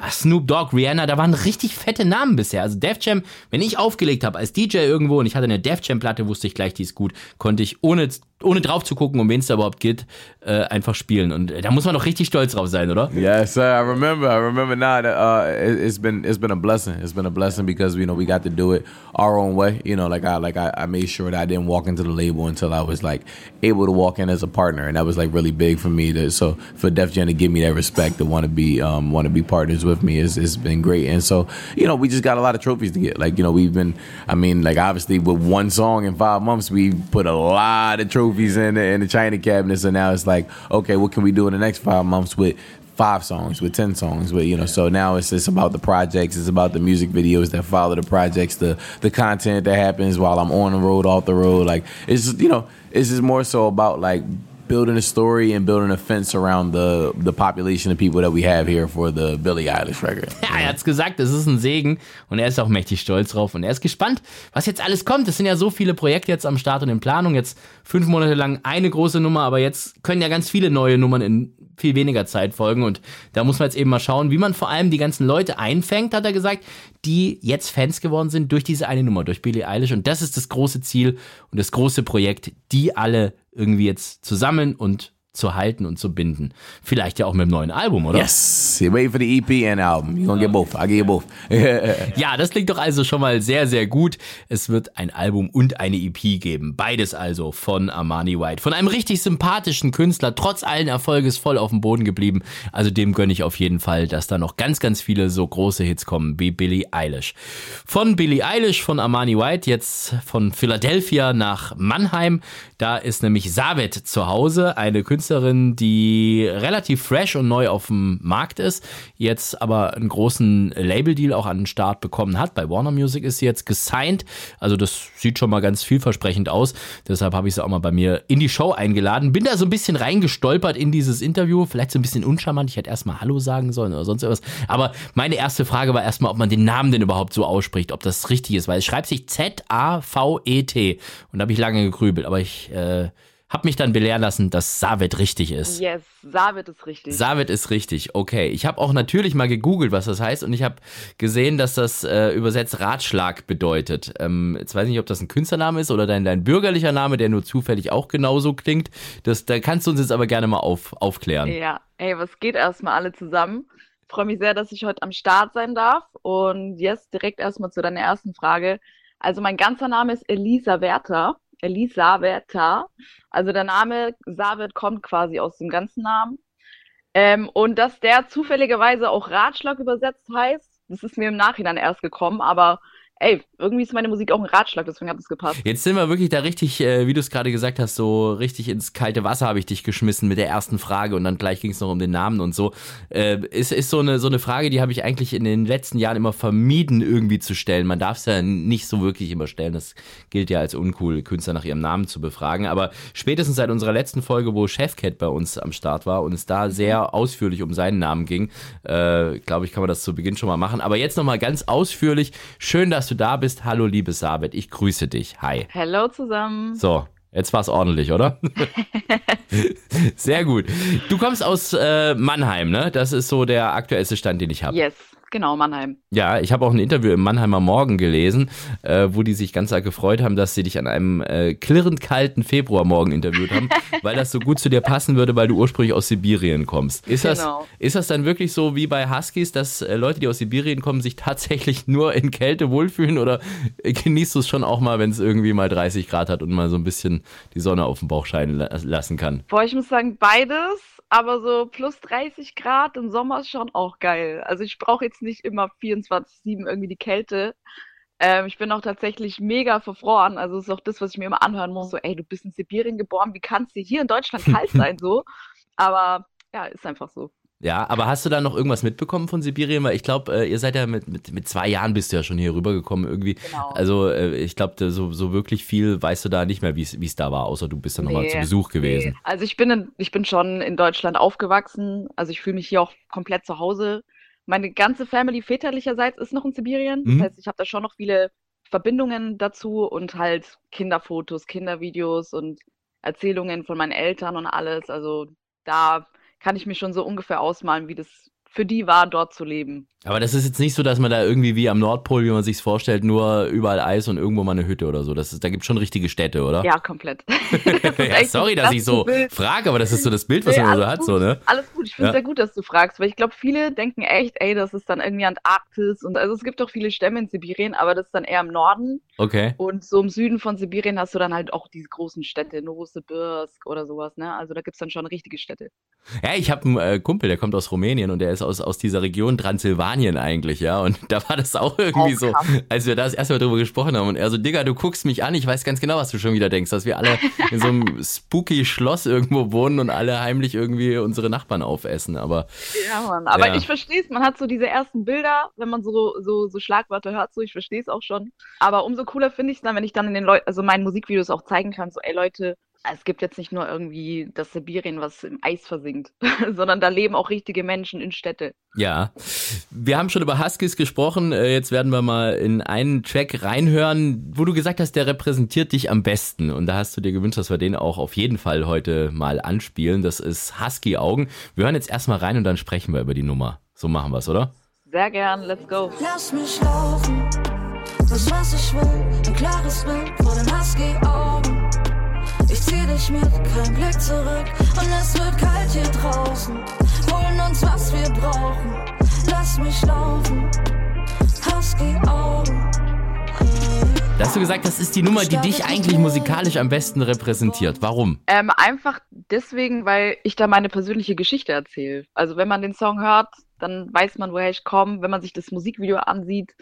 Speaker 1: Snoop Dogg, Rihanna, da waren richtig fette Namen bisher. Also Def Jam, wenn ich aufgelegt habe als DJ irgendwo und ich hatte eine Def Jam Platte, wusste ich gleich, die ist gut, konnte ich ohne ohne drauf zu gucken, um wen es da überhaupt geht, äh, einfach spielen. Und äh, da muss man doch richtig stolz drauf sein, oder?
Speaker 2: Yes, sir. I remember. I remember now that uh, it, it's been it's been a blessing. It's been a blessing because you know we got to do it our own way. You know, like I like I, I made sure that I didn't walk into the label until I was like able to walk in as a partner, and that was like really big for me. To so for Def Jam to give me that respect to want to be um, want to be partners with me is it's been great. And so you know we just got a lot of trophies to get. Like you know we've been. I mean like obviously with one song in five months we put a lot of trophies in the, in the China cabinet. So now it's like okay, what can we do in the next five months with five songs with 10 songs but you know so now it's just about the projects it's about the music videos that follow the projects the the content that happens while i'm on the road off the road like it's you know it's just more so about like building a story and building a fence around the the population of people that we have here for the billie eilish record
Speaker 1: Ja, er hat's gesagt, es ist ein Segen und er ist auch mächtig stolz drauf und er ist gespannt, was jetzt alles kommt. Es sind ja so viele Projekte jetzt am Start und in Planung. Jetzt fünf Monate lang eine große Nummer, aber jetzt können ja ganz viele neue Nummern in viel weniger Zeit folgen und da muss man jetzt eben mal schauen, wie man vor allem die ganzen Leute einfängt, hat er gesagt, die jetzt Fans geworden sind durch diese eine Nummer, durch Billie Eilish. Und das ist das große Ziel und das große Projekt, die alle irgendwie jetzt zu sammeln und zu halten und zu binden. Vielleicht ja auch mit dem neuen Album, oder?
Speaker 2: yes you wait for the ep and album you're gonna get both i'll get you both
Speaker 1: Ja, das klingt doch also schon mal sehr, sehr gut. Es wird ein Album und eine EP geben. Beides also von Armani White. Von einem richtig sympathischen Künstler, trotz allen Erfolges voll auf dem Boden geblieben. Also dem gönne ich auf jeden Fall, dass da noch ganz, ganz viele so große Hits kommen wie Billie Eilish. Von Billie Eilish, von Armani White, jetzt von Philadelphia nach Mannheim. Da ist nämlich Savet zu Hause, eine Künstlerin, die relativ fresh und neu auf dem Markt ist, jetzt aber einen großen Label-Deal auch an den Start bekommen hat. Bei Warner Music ist sie jetzt gesigned. Also das sieht schon mal ganz vielversprechend aus. Deshalb habe ich sie auch mal bei mir in die Show eingeladen. Bin da so ein bisschen reingestolpert in dieses Interview. Vielleicht so ein bisschen uncharmant. Ich hätte erstmal Hallo sagen sollen oder sonst irgendwas. Aber meine erste Frage war erstmal, ob man den Namen denn überhaupt so ausspricht, ob das richtig ist, weil es schreibt sich Z-A-V-E-T. Und da habe ich lange gegrübelt, aber ich äh, habe mich dann belehren lassen, dass Savet richtig ist.
Speaker 5: Yes, Savet ist richtig.
Speaker 1: Savet ist richtig, okay. Ich habe auch natürlich mal gegoogelt, was das heißt und ich habe gesehen, dass das äh, übersetzt Ratschlag bedeutet. Ähm, jetzt weiß ich nicht, ob das ein Künstlername ist oder dein, dein bürgerlicher Name, der nur zufällig auch genauso klingt. Das, da kannst du uns jetzt aber gerne mal auf, aufklären.
Speaker 5: ja, ey, was geht erstmal alle zusammen? Ich freue mich sehr, dass ich heute am Start sein darf. Und jetzt direkt erstmal zu deiner ersten Frage. Also mein ganzer Name ist Elisa Werther. Elisa Werther. Also der Name Savet kommt quasi aus dem ganzen Namen. Ähm, und dass der zufälligerweise auch Ratschlag übersetzt heißt, das ist mir im Nachhinein erst gekommen, aber ey, irgendwie ist meine Musik auch ein Ratschlag, deswegen hat es gepasst.
Speaker 1: Jetzt sind wir wirklich da richtig, äh, wie du es gerade gesagt hast, so richtig ins kalte Wasser habe ich dich geschmissen mit der ersten Frage und dann gleich ging es noch um den Namen und so. Äh, ist, ist so eine so eine Frage, die habe ich eigentlich in den letzten Jahren immer vermieden irgendwie zu stellen. Man darf es ja nicht so wirklich immer stellen. Das gilt ja als uncool, Künstler nach ihrem Namen zu befragen. Aber spätestens seit unserer letzten Folge, wo Chefcat bei uns am Start war und es da sehr ausführlich um seinen Namen ging, äh, glaube ich, kann man das zu Beginn schon mal machen. Aber jetzt nochmal ganz ausführlich. Schön, dass du da bist. Hallo, liebe Sabet. Ich grüße dich. Hi.
Speaker 5: Hello zusammen.
Speaker 1: So, jetzt war's ordentlich, oder? Sehr gut. Du kommst aus äh, Mannheim, ne? Das ist so der aktuellste Stand, den ich habe.
Speaker 5: Yes, Genau, Mannheim.
Speaker 1: Ja, ich habe auch ein Interview im Mannheimer Morgen gelesen, äh, wo die sich ganz arg gefreut haben, dass sie dich an einem äh, klirrend kalten Februarmorgen interviewt haben, weil das so gut zu dir passen würde, weil du ursprünglich aus Sibirien kommst. Ist,
Speaker 5: Genau.
Speaker 1: das, ist das dann wirklich so wie bei Huskies, dass äh, Leute, die aus Sibirien kommen, sich tatsächlich nur in Kälte wohlfühlen oder genießt du es schon auch mal, wenn es irgendwie mal 30 Grad hat und mal so ein bisschen die Sonne auf den Bauch scheinen la lassen kann?
Speaker 5: Boah, ich muss sagen, beides, aber so plus 30 Grad im Sommer ist schon auch geil. Also ich brauche jetzt nicht immer 24/7 irgendwie die Kälte. Ähm, ich bin auch tatsächlich mega verfroren. Also ist auch das, was ich mir immer anhören muss. So, ey, du bist in Sibirien geboren, wie kann es dir hier in Deutschland kalt sein? So. Aber ja, ist einfach so.
Speaker 1: Ja, aber hast du da noch irgendwas mitbekommen von Sibirien? Weil ich glaube, äh, ihr seid ja mit, mit, mit zwei Jahren bist du ja schon hier rübergekommen irgendwie.
Speaker 5: Genau.
Speaker 1: Also äh, ich glaube, so, so wirklich viel weißt du da nicht mehr, wie es da war, außer du bist dann nochmal
Speaker 5: Nee,
Speaker 1: zu Besuch gewesen.
Speaker 5: Nee. Also ich bin, in, ich bin schon in Deutschland aufgewachsen. Also ich fühle mich hier auch komplett zu Hause. Meine ganze Family väterlicherseits ist noch in Sibirien.
Speaker 1: Mhm.
Speaker 5: Das heißt, ich habe da schon noch viele Verbindungen dazu und halt Kinderfotos, Kindervideos und Erzählungen von meinen Eltern und alles. Also da kann ich mir schon so ungefähr ausmalen, wie das für die war, dort zu leben.
Speaker 1: Aber das ist jetzt nicht so, dass man da irgendwie wie am Nordpol, wie man sich's vorstellt, nur überall Eis und irgendwo mal eine Hütte oder so. Das ist, da gibt schon richtige Städte, oder?
Speaker 5: Ja, komplett.
Speaker 1: Ja sorry,
Speaker 5: das
Speaker 1: dass ich so
Speaker 5: Bild.
Speaker 1: frage, aber das ist so das Bild, was
Speaker 5: Nee,
Speaker 1: man so hat,
Speaker 5: gut.
Speaker 1: so, ne?
Speaker 5: Alles gut, ich finde es
Speaker 1: Ja.
Speaker 5: sehr gut, dass du fragst, weil ich glaube, viele denken echt, ey, das ist dann irgendwie Antarktis und also es gibt auch viele Stämme in Sibirien, aber das ist dann eher im Norden
Speaker 1: Okay.
Speaker 5: und so im Süden von Sibirien hast du dann halt auch diese großen Städte, Novosibirsk oder sowas, ne? Also da gibt's dann schon richtige Städte.
Speaker 1: Ja, ich habe einen äh, Kumpel, der kommt aus Rumänien und der ist aus, aus dieser Region Transsilvanien eigentlich, ja. Und da war das auch irgendwie
Speaker 5: Auch
Speaker 1: so, als wir da das erste Mal drüber gesprochen haben. Und er so, Digga, du guckst mich an, ich weiß ganz genau, was du schon wieder denkst, dass wir alle in so einem spooky Schloss irgendwo wohnen und alle heimlich irgendwie unsere Nachbarn aufessen. Aber
Speaker 5: Ja, Mann. Aber
Speaker 1: Ja.
Speaker 5: ich verstehe es, man hat so diese ersten Bilder, wenn man so, so, so Schlagwörter hört, so, ich verstehe es auch schon. Aber umso cooler finde ich es dann, wenn ich dann in den Leuten, also meinen Musikvideos auch zeigen kann, so, ey Leute, es gibt jetzt nicht nur irgendwie das Sibirien, was im Eis versinkt, sondern da leben auch richtige Menschen in Städte.
Speaker 1: ja, wir haben schon über Huskies gesprochen. Äh, Jetzt werden wir mal in einen Track reinhören, wo du gesagt hast, der repräsentiert dich am besten. Und da hast du dir gewünscht, dass wir den auch auf jeden Fall heute mal anspielen. Das ist Husky Augen. Wir hören jetzt erstmal rein und dann sprechen wir über die Nummer. So machen wir es, oder?
Speaker 5: Sehr gern, let's go.
Speaker 6: Lass mich laufen, das was ich will, ein klares Bild vor den Husky-Augen. Ich zieh dich mit, kein Blick zurück und es wird kalt hier draußen. Holen uns, was wir brauchen, lass mich laufen, Husky-Augen.
Speaker 1: Da hast du gesagt, das ist die Nummer, die dich eigentlich musikalisch am besten repräsentiert. Warum?
Speaker 5: Ähm, einfach deswegen, weil ich da meine persönliche Geschichte erzähle. Also wenn man den Song hört, dann weiß man, woher ich komme. Wenn man sich das Musikvideo ansieht,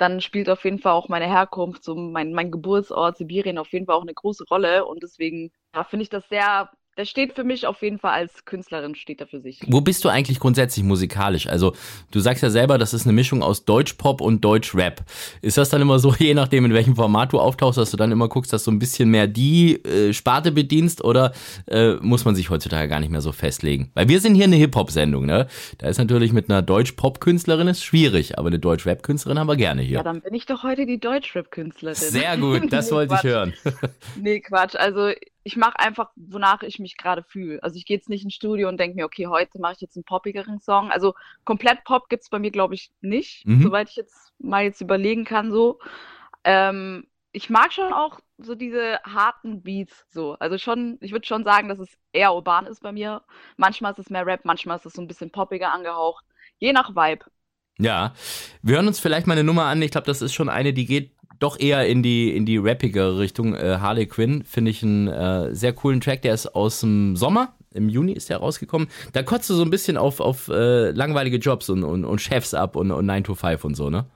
Speaker 5: dann spielt auf jeden Fall auch meine Herkunft, so mein, mein Geburtsort Sibirien auf jeden Fall auch eine große Rolle. Und deswegen ja, finde ich das sehr, das steht für mich auf jeden Fall als Künstlerin, steht da für sich.
Speaker 1: Wo bist du eigentlich grundsätzlich musikalisch? Also, du sagst ja selber, das ist eine Mischung aus Deutschpop und Deutschrap. Ist das dann immer so, je nachdem, in welchem Format du auftauchst, dass du dann immer guckst, dass du ein bisschen mehr die äh, Sparte bedienst oder äh, muss man sich heutzutage gar nicht mehr so festlegen? Weil wir sind hier eine Hip-Hop-Sendung, ne? Da ist natürlich mit einer Deutsch-Pop-Künstlerin ist schwierig, aber eine Deutsch-Rap-Künstlerin haben wir gerne
Speaker 5: Ja,
Speaker 1: hier.
Speaker 5: dann bin ich doch heute die Deutschrap-Künstlerin.
Speaker 1: Sehr gut, das
Speaker 5: Nee,
Speaker 1: wollte ich
Speaker 5: Quatsch.
Speaker 1: hören.
Speaker 5: Nee, Quatsch. Also ich mache einfach, wonach ich mich gerade fühle. Also ich gehe jetzt nicht ins Studio und denke mir, okay, heute mache ich jetzt einen poppigeren Song. Also komplett Pop gibt's bei mir, glaube ich, nicht,
Speaker 1: Mhm.
Speaker 5: soweit ich jetzt mal jetzt überlegen kann so. Ähm, ich mag schon auch so diese harten Beats so. Also schon, ich würde schon sagen, dass es eher urban ist bei mir. Manchmal ist es mehr Rap, manchmal ist es so ein bisschen poppiger angehaucht. Je nach Vibe.
Speaker 1: Ja, wir hören uns vielleicht mal eine Nummer an. Ich glaube, das ist schon eine, die geht doch eher in die in die rappigere Richtung. Äh, Harley Quinn finde ich einen äh, sehr coolen Track. Der ist aus dem Sommer. Im Juni ist der rausgekommen. Da kotzt du so ein bisschen auf, auf äh, langweilige Jobs und, und, und Chefs ab und, und 9 to 5 und so, ne?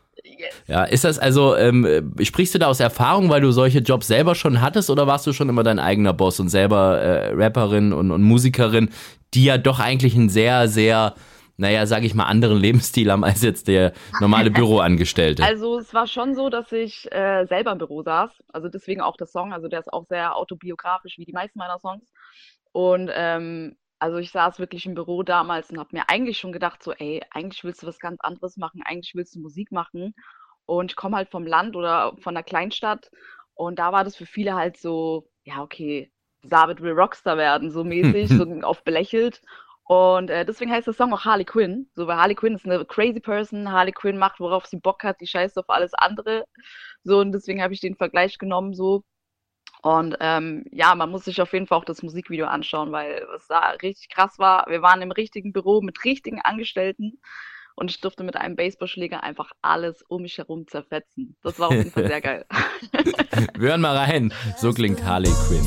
Speaker 1: Ja, ist das also, ähm, äh, sprichst du da aus Erfahrung, weil du solche Jobs selber schon hattest oder warst du schon immer dein eigener Boss und selber äh, Rapperin und, und Musikerin, die ja doch eigentlich einen sehr, sehr, naja, sag ich mal, anderen Lebensstil haben als jetzt der normale Büroangestellte?
Speaker 5: Also es war schon so, dass ich äh, selber im Büro saß. Also deswegen auch der Song. Also der ist auch sehr autobiografisch wie die meisten meiner Songs. Und ähm, also ich saß wirklich im Büro damals und habe mir eigentlich schon gedacht, so, ey, eigentlich willst du was ganz anderes machen, eigentlich willst du Musik machen. Und ich komme halt vom Land oder von einer Kleinstadt. Und da war das für viele halt so, ja, okay, David will Rockstar werden, so mäßig, so auf belächelt. Und äh, deswegen heißt der Song auch Harley Quinn. So, weil Harley Quinn ist eine crazy person. Harley Quinn macht, worauf sie Bock hat, die scheißt auf alles andere. So, und deswegen habe ich den Vergleich genommen, so. Und ähm, ja, man muss sich auf jeden Fall auch das Musikvideo anschauen, weil es da richtig krass war. Wir waren im richtigen Büro mit richtigen Angestellten und ich durfte mit einem Baseballschläger einfach alles um mich herum zerfetzen. Das war auf jeden Fall sehr geil.
Speaker 1: Wir hören mal rein. So klingt Harley Quinn.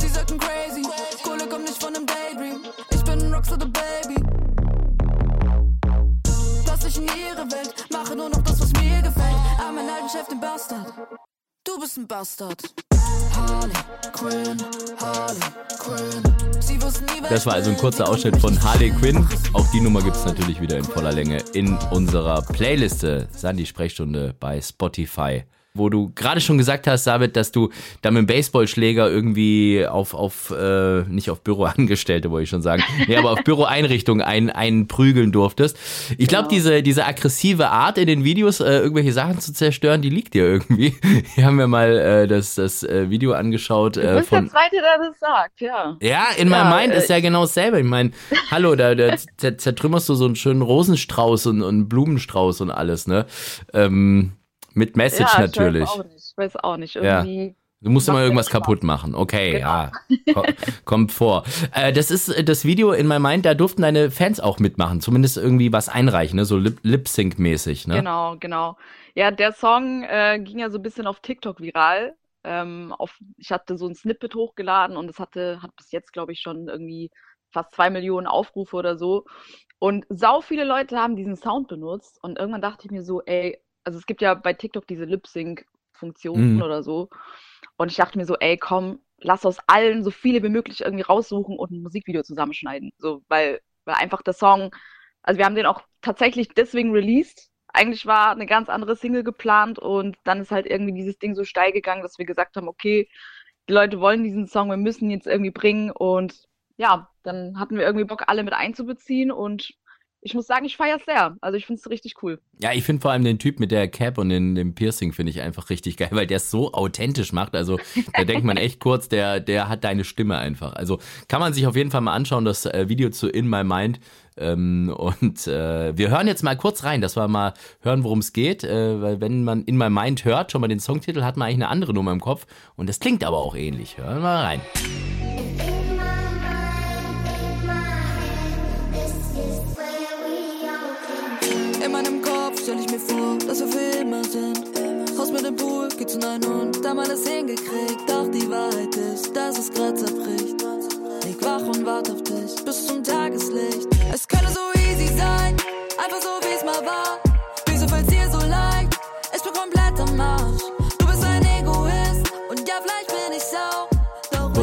Speaker 6: Chef, den Bastard. Du bist ein Bastard. Harley Quinn, Harley Quinn.
Speaker 1: Das war also ein kurzer Ausschnitt von Harley Quinn. Auch die Nummer gibt's natürlich wieder in voller Länge in unserer Playliste Sandy Sprechstunde bei Spotify. Wo du gerade schon gesagt hast, David, dass du da mit dem Baseballschläger irgendwie auf, auf äh, nicht auf Büroangestellte, wollte ich schon sagen, nee, aber auf Büroeinrichtungen ein, einprügeln durftest. Ich glaube, diese, diese aggressive Art in den Videos, äh, irgendwelche Sachen zu zerstören, die liegt dir irgendwie. Hier haben wir mal äh, das, das äh, Video angeschaut.
Speaker 5: Du
Speaker 1: Äh,
Speaker 5: bist
Speaker 1: von,
Speaker 5: der Zweite, der das sagt, ja.
Speaker 1: ja, in meinem
Speaker 5: Ja,
Speaker 1: Mind
Speaker 5: äh,
Speaker 1: ist ja genau dasselbe. Ich meine, hallo, da, da zer- zertrümmerst du so einen schönen Rosenstrauß und, und einen Blumenstrauß und alles, ne? Ähm, mit Message
Speaker 5: ja,
Speaker 1: natürlich.
Speaker 5: Ich weiß auch nicht. Ich weiß auch nicht.
Speaker 1: Ja.
Speaker 5: Irgendwie.
Speaker 1: Du musst immer irgendwas
Speaker 5: Spaß.
Speaker 1: kaputt machen. Okay,
Speaker 5: Genau.
Speaker 1: ja. Ko kommt vor. Äh, das ist äh, das Video in meinem Mind, da durften deine Fans auch mitmachen. Zumindest irgendwie was einreichen, ne? So Lip- Lip-Sync-mäßig, ne?
Speaker 5: Genau, genau. Ja, der Song äh, ging ja so ein bisschen auf TikTok viral. Ähm, auf, ich hatte so ein Snippet hochgeladen und es hatte, hat bis jetzt, glaube ich, schon irgendwie fast zwei Millionen Aufrufe oder so. Und sau viele Leute haben diesen Sound benutzt und irgendwann dachte ich mir so, ey, also es gibt ja bei TikTok diese Lip-Sync-Funktionen
Speaker 1: Mhm.
Speaker 5: oder so. Und ich dachte mir so, ey, komm, lass aus allen so viele wie möglich irgendwie raussuchen und ein Musikvideo zusammenschneiden. So, weil, weil einfach der Song, also wir haben den auch tatsächlich deswegen released. Eigentlich war eine ganz andere Single geplant und dann ist halt irgendwie dieses Ding so steil gegangen, dass wir gesagt haben, okay, die Leute wollen diesen Song, wir müssen ihn jetzt irgendwie bringen und ja, dann hatten wir irgendwie Bock, alle mit einzubeziehen und ich muss sagen, ich feiere es sehr. Also ich finde es richtig cool.
Speaker 1: Ja, ich finde vor allem den Typ mit der Cap und den, dem Piercing finde ich einfach richtig geil, weil der es so authentisch macht. Also da denkt man echt kurz, der, der hat deine Stimme einfach. Also kann man sich auf jeden Fall mal anschauen, das äh, Video zu In My Mind. Ähm, und äh, wir hören jetzt mal kurz rein, dass wir mal hören, worum es geht. Äh, weil wenn man In My Mind hört, schon mal den Songtitel, hat man eigentlich eine andere Nummer im Kopf. Und das klingt aber auch ähnlich. Hören wir mal rein.
Speaker 6: Mal das hingekriegt. Doch die Wahrheit ist, dass es grad zerbricht. Leg wach und wart auf dich bis zum Tageslicht. Es könnte so easy sein, einfach so wie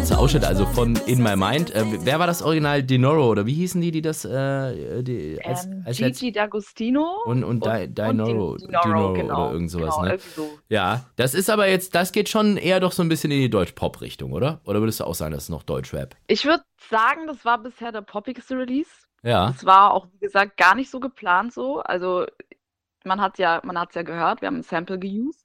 Speaker 1: Kurzer Ausschnitt also von In My Mind. Äh, wer war das Original? Dinoro oder wie hießen die, die das äh, die, als,
Speaker 5: Ähm,
Speaker 1: als letzt-
Speaker 5: Gigi D'Agostino
Speaker 1: und, und, Di Dinoro,
Speaker 5: Din-
Speaker 1: Dinoro
Speaker 5: genau,
Speaker 1: oder irgend sowas,
Speaker 5: genau,
Speaker 1: ne?
Speaker 5: irgendwie so.
Speaker 1: Ja, das ist aber jetzt, das geht schon eher doch so ein bisschen in die Deutsch-Pop-Richtung, oder? Oder würdest du auch sagen, das ist noch Deutsch-Rap?
Speaker 5: Ich würde sagen, das war bisher der poppigste Release.
Speaker 1: Ja.
Speaker 5: Es war auch, wie gesagt, gar nicht so geplant so. Also man hat ja, man hat es ja gehört, wir haben ein Sample geused.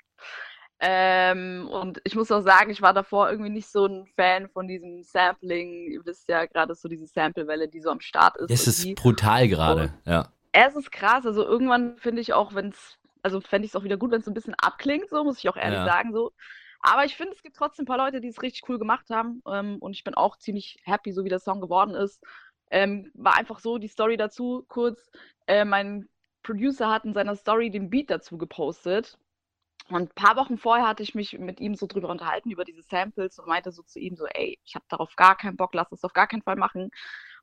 Speaker 5: Ähm, und ich muss auch sagen, ich war davor irgendwie nicht so ein Fan von diesem Sampling. Ihr wisst ja gerade so diese Sample-Welle, die so am Start ist.
Speaker 1: Das ist brutal gerade, ja.
Speaker 5: Es ist krass. Also irgendwann finde ich auch, wenn es, also fände ich es auch wieder gut, wenn es so ein bisschen abklingt, so muss ich auch ehrlich
Speaker 1: Ja.
Speaker 5: sagen, so. Aber ich finde, es gibt trotzdem ein paar Leute, die es richtig cool gemacht haben. Ähm, und ich bin auch ziemlich happy, so wie der Song geworden ist. Ähm, war einfach so die Story dazu, kurz. Äh, mein Producer hat in seiner Story den Beat dazu gepostet. Und ein paar Wochen vorher hatte ich mich mit ihm so drüber unterhalten, über diese Samples und meinte so zu ihm so, ey, ich habe darauf gar keinen Bock, lass das auf gar keinen Fall machen.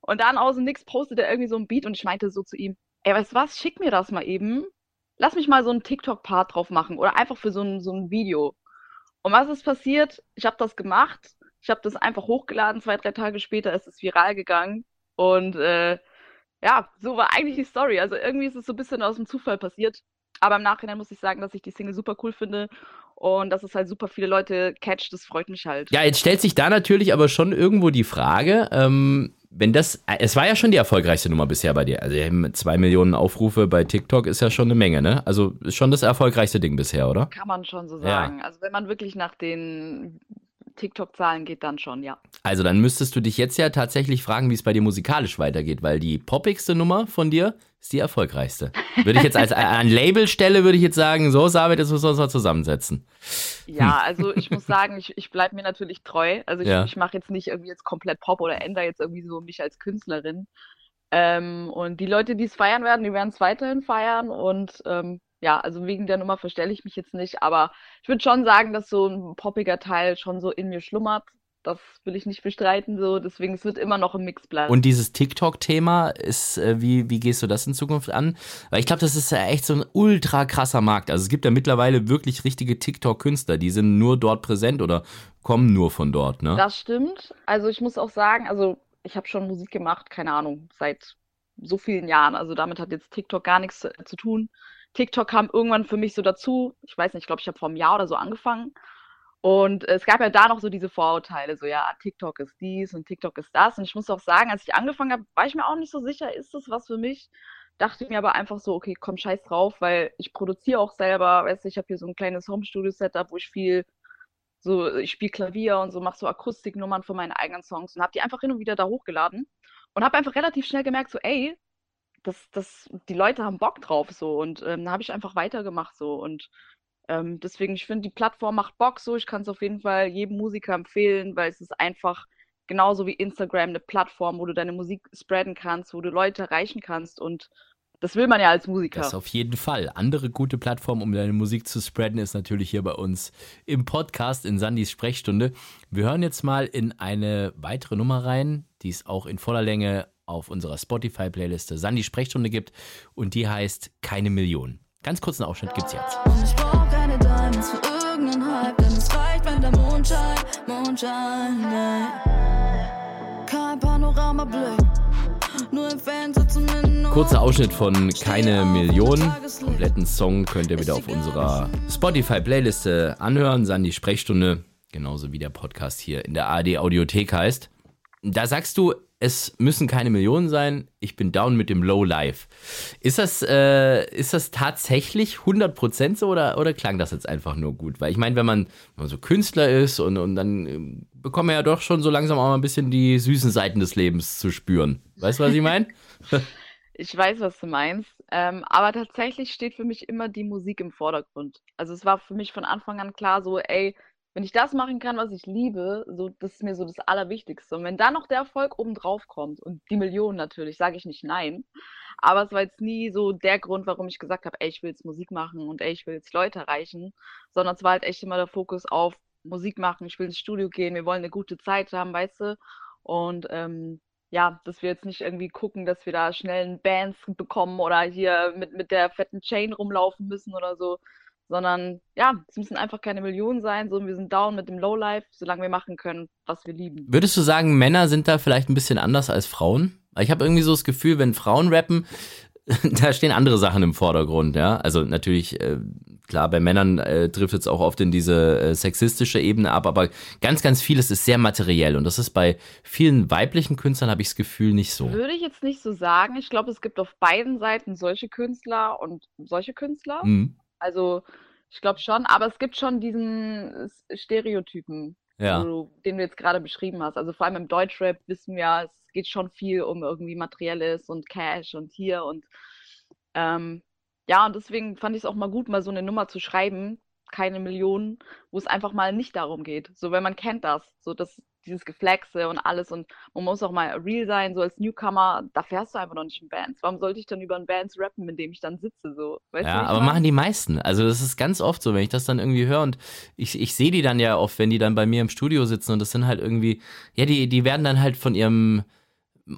Speaker 5: Und dann aus dem Nix postet er irgendwie so ein Beat und ich meinte so zu ihm, ey, weißt du was, schick mir das mal eben. Lass mich mal so einen TikTok-Part drauf machen oder einfach für so ein, so ein Video. Und was ist passiert? Ich habe das gemacht. Ich habe das einfach hochgeladen. Zwei, drei Tage später ist es viral gegangen. Und äh, ja, so war eigentlich die Story. Also irgendwie ist es so ein bisschen aus dem Zufall passiert. Aber im Nachhinein muss ich sagen, dass ich die Single super cool finde und dass es halt super viele Leute catcht. Das freut mich halt.
Speaker 1: Ja, jetzt stellt sich da natürlich aber schon irgendwo die Frage, ähm, wenn das, es war ja schon die erfolgreichste Nummer bisher bei dir. Also zwei Millionen Aufrufe bei TikTok ist ja schon eine Menge, ne? Also ist schon das erfolgreichste Ding bisher, oder?
Speaker 5: Kann man schon so
Speaker 1: Ja.
Speaker 5: sagen. Also wenn man wirklich nach den TikTok-Zahlen geht, dann schon, ja.
Speaker 1: Also dann müsstest du dich jetzt ja tatsächlich fragen, wie es bei dir musikalisch weitergeht, weil die poppigste Nummer von dir ist die erfolgreichste. Würde ich jetzt als an Labelstelle würde ich jetzt sagen, so Sabit, jetzt müssen wir uns mal zusammensetzen.
Speaker 5: Ja, also ich muss sagen, ich, ich bleibe mir natürlich treu. Also ich,
Speaker 1: Ja.
Speaker 5: ich mache jetzt nicht irgendwie jetzt komplett Pop oder ändere jetzt irgendwie so mich als Künstlerin. Ähm, und die Leute, die es feiern werden, die werden es weiterhin feiern. Und ähm, ja, also wegen der Nummer verstelle ich mich jetzt nicht. Aber ich würde schon sagen, dass so ein poppiger Teil schon so in mir schlummert. Das will ich nicht bestreiten. So, deswegen es wird immer noch im Mix bleiben.
Speaker 1: Und dieses TikTok-Thema ist, äh, wie, wie gehst du das in Zukunft an? Weil ich glaube, das ist ja echt so ein ultra krasser Markt. Also es gibt ja mittlerweile wirklich richtige TikTok-Künstler, die sind nur dort präsent oder kommen nur von dort, ne?
Speaker 5: Das stimmt. Also ich muss auch sagen, also ich habe schon Musik gemacht, keine Ahnung, seit so vielen Jahren. Also damit hat jetzt TikTok gar nichts zu, zu tun. TikTok kam irgendwann für mich so dazu. Ich weiß nicht, ich glaube, ich habe vor einem Jahr oder so angefangen. Und es gab ja da noch so diese Vorurteile, so ja, TikTok ist dies und TikTok ist das. Und ich muss auch sagen, als ich angefangen habe, war ich mir auch nicht so sicher, ist das was für mich? Dachte mir aber einfach so, okay, komm, scheiß drauf, weil ich produziere auch selber, weißt du, ich habe hier so ein kleines Home-Studio-Setup, wo ich viel so, ich spiele Klavier und so, mache so Akustiknummern für meine eigenen Songs und habe die einfach hin und wieder da hochgeladen und habe einfach relativ schnell gemerkt, so, ey, das, das, die Leute haben Bock drauf so und ähm, da habe ich einfach weitergemacht so und ähm, deswegen, ich finde, die Plattform macht Bock so, ich kann es auf jeden Fall jedem Musiker empfehlen, weil es ist einfach genauso wie Instagram eine Plattform, wo du deine Musik spreaden kannst, wo du Leute erreichen kannst und das will man ja als Musiker.
Speaker 1: Das auf jeden Fall. Andere gute Plattform, um deine Musik zu spreaden, ist natürlich hier bei uns im Podcast in Sandys Sprechstunde. Wir hören jetzt mal in eine weitere Nummer rein, die es auch in voller Länge auf unserer Spotify-Playliste Sandy Sprechstunde gibt und die heißt Keine Million. Ganz kurzen Ausschnitt gibt's jetzt.
Speaker 6: Der Mond scheint, Mond scheint, ey. Kein Panoramablick,
Speaker 1: Kurzer Ausschnitt von Keine Million. Kompletten Song könnt ihr wieder auf unserer Spotify-Playliste anhören. Sandy Sprechstunde, genauso wie der Podcast hier in der ARD Audiothek heißt. Da sagst du, es müssen keine Millionen sein. Ich bin down mit dem Low Life. Ist das, äh, ist das tatsächlich 100% so oder, oder klang das jetzt einfach nur gut? Weil ich meine, wenn man, wenn man so Künstler ist und, und dann ähm, bekommt man ja doch schon so langsam auch mal ein bisschen die süßen Seiten des Lebens zu spüren. Weißt du, was ich meine?
Speaker 5: Ich weiß, was du meinst. Ähm, aber tatsächlich steht für mich immer die Musik im Vordergrund. Also es war für mich von Anfang an klar, so, ey, wenn ich das machen kann, was ich liebe, so, das ist mir so das Allerwichtigste. Und wenn dann noch der Erfolg obendrauf kommt und die Millionen natürlich, sage ich nicht nein. Aber es war jetzt nie so der Grund, warum ich gesagt habe, ey, ich will jetzt Musik machen und ey, ich will jetzt Leute erreichen, sondern es war halt echt immer der Fokus auf Musik machen, ich will ins Studio gehen, wir wollen eine gute Zeit haben, weißt du? Und ähm, ja, dass wir jetzt nicht irgendwie gucken, dass wir da schnell einen Bands bekommen oder hier mit, mit der fetten Chain rumlaufen müssen oder so, sondern ja, es müssen einfach keine Millionen sein, so wir sind down mit dem Lowlife, solange wir machen können, was wir lieben.
Speaker 1: Würdest du sagen, Männer sind da vielleicht ein bisschen anders als Frauen? Weil Ich habe irgendwie so das Gefühl, wenn Frauen rappen, da stehen andere Sachen im Vordergrund, ja. Also natürlich, äh, klar, bei Männern äh, trifft es auch oft in diese äh, sexistische Ebene ab, aber ganz, ganz vieles ist sehr materiell und das ist bei vielen weiblichen Künstlern, habe ich das Gefühl, nicht so.
Speaker 5: Würde ich jetzt nicht so sagen. Ich glaube, es gibt auf beiden Seiten solche Künstler und solche Künstler.
Speaker 1: Mhm.
Speaker 5: Also ich glaube schon, aber es gibt schon diesen Stereotypen,
Speaker 1: Ja.
Speaker 5: so, den du jetzt gerade beschrieben hast. Also vor allem im Deutschrap wissen wir, es geht schon viel um irgendwie Materielles und Cash und hier und ähm, ja, und deswegen fand ich es auch mal gut, mal so eine Nummer zu schreiben, keine Millionen, wo es einfach mal nicht darum geht. So, wenn man kennt das, so das, dieses Geflexe und alles und man muss auch mal real sein, so als Newcomer, da fährst du einfach noch nicht in Bands. Warum sollte ich dann über ein Bands rappen, mit dem ich dann sitze, so? Weißt
Speaker 1: Ja, aber machen die meisten. Also das ist ganz oft so, wenn ich das dann irgendwie höre und ich, ich sehe die dann ja oft, wenn die dann bei mir im Studio sitzen und das sind halt irgendwie, ja, die, die werden dann halt von ihrem,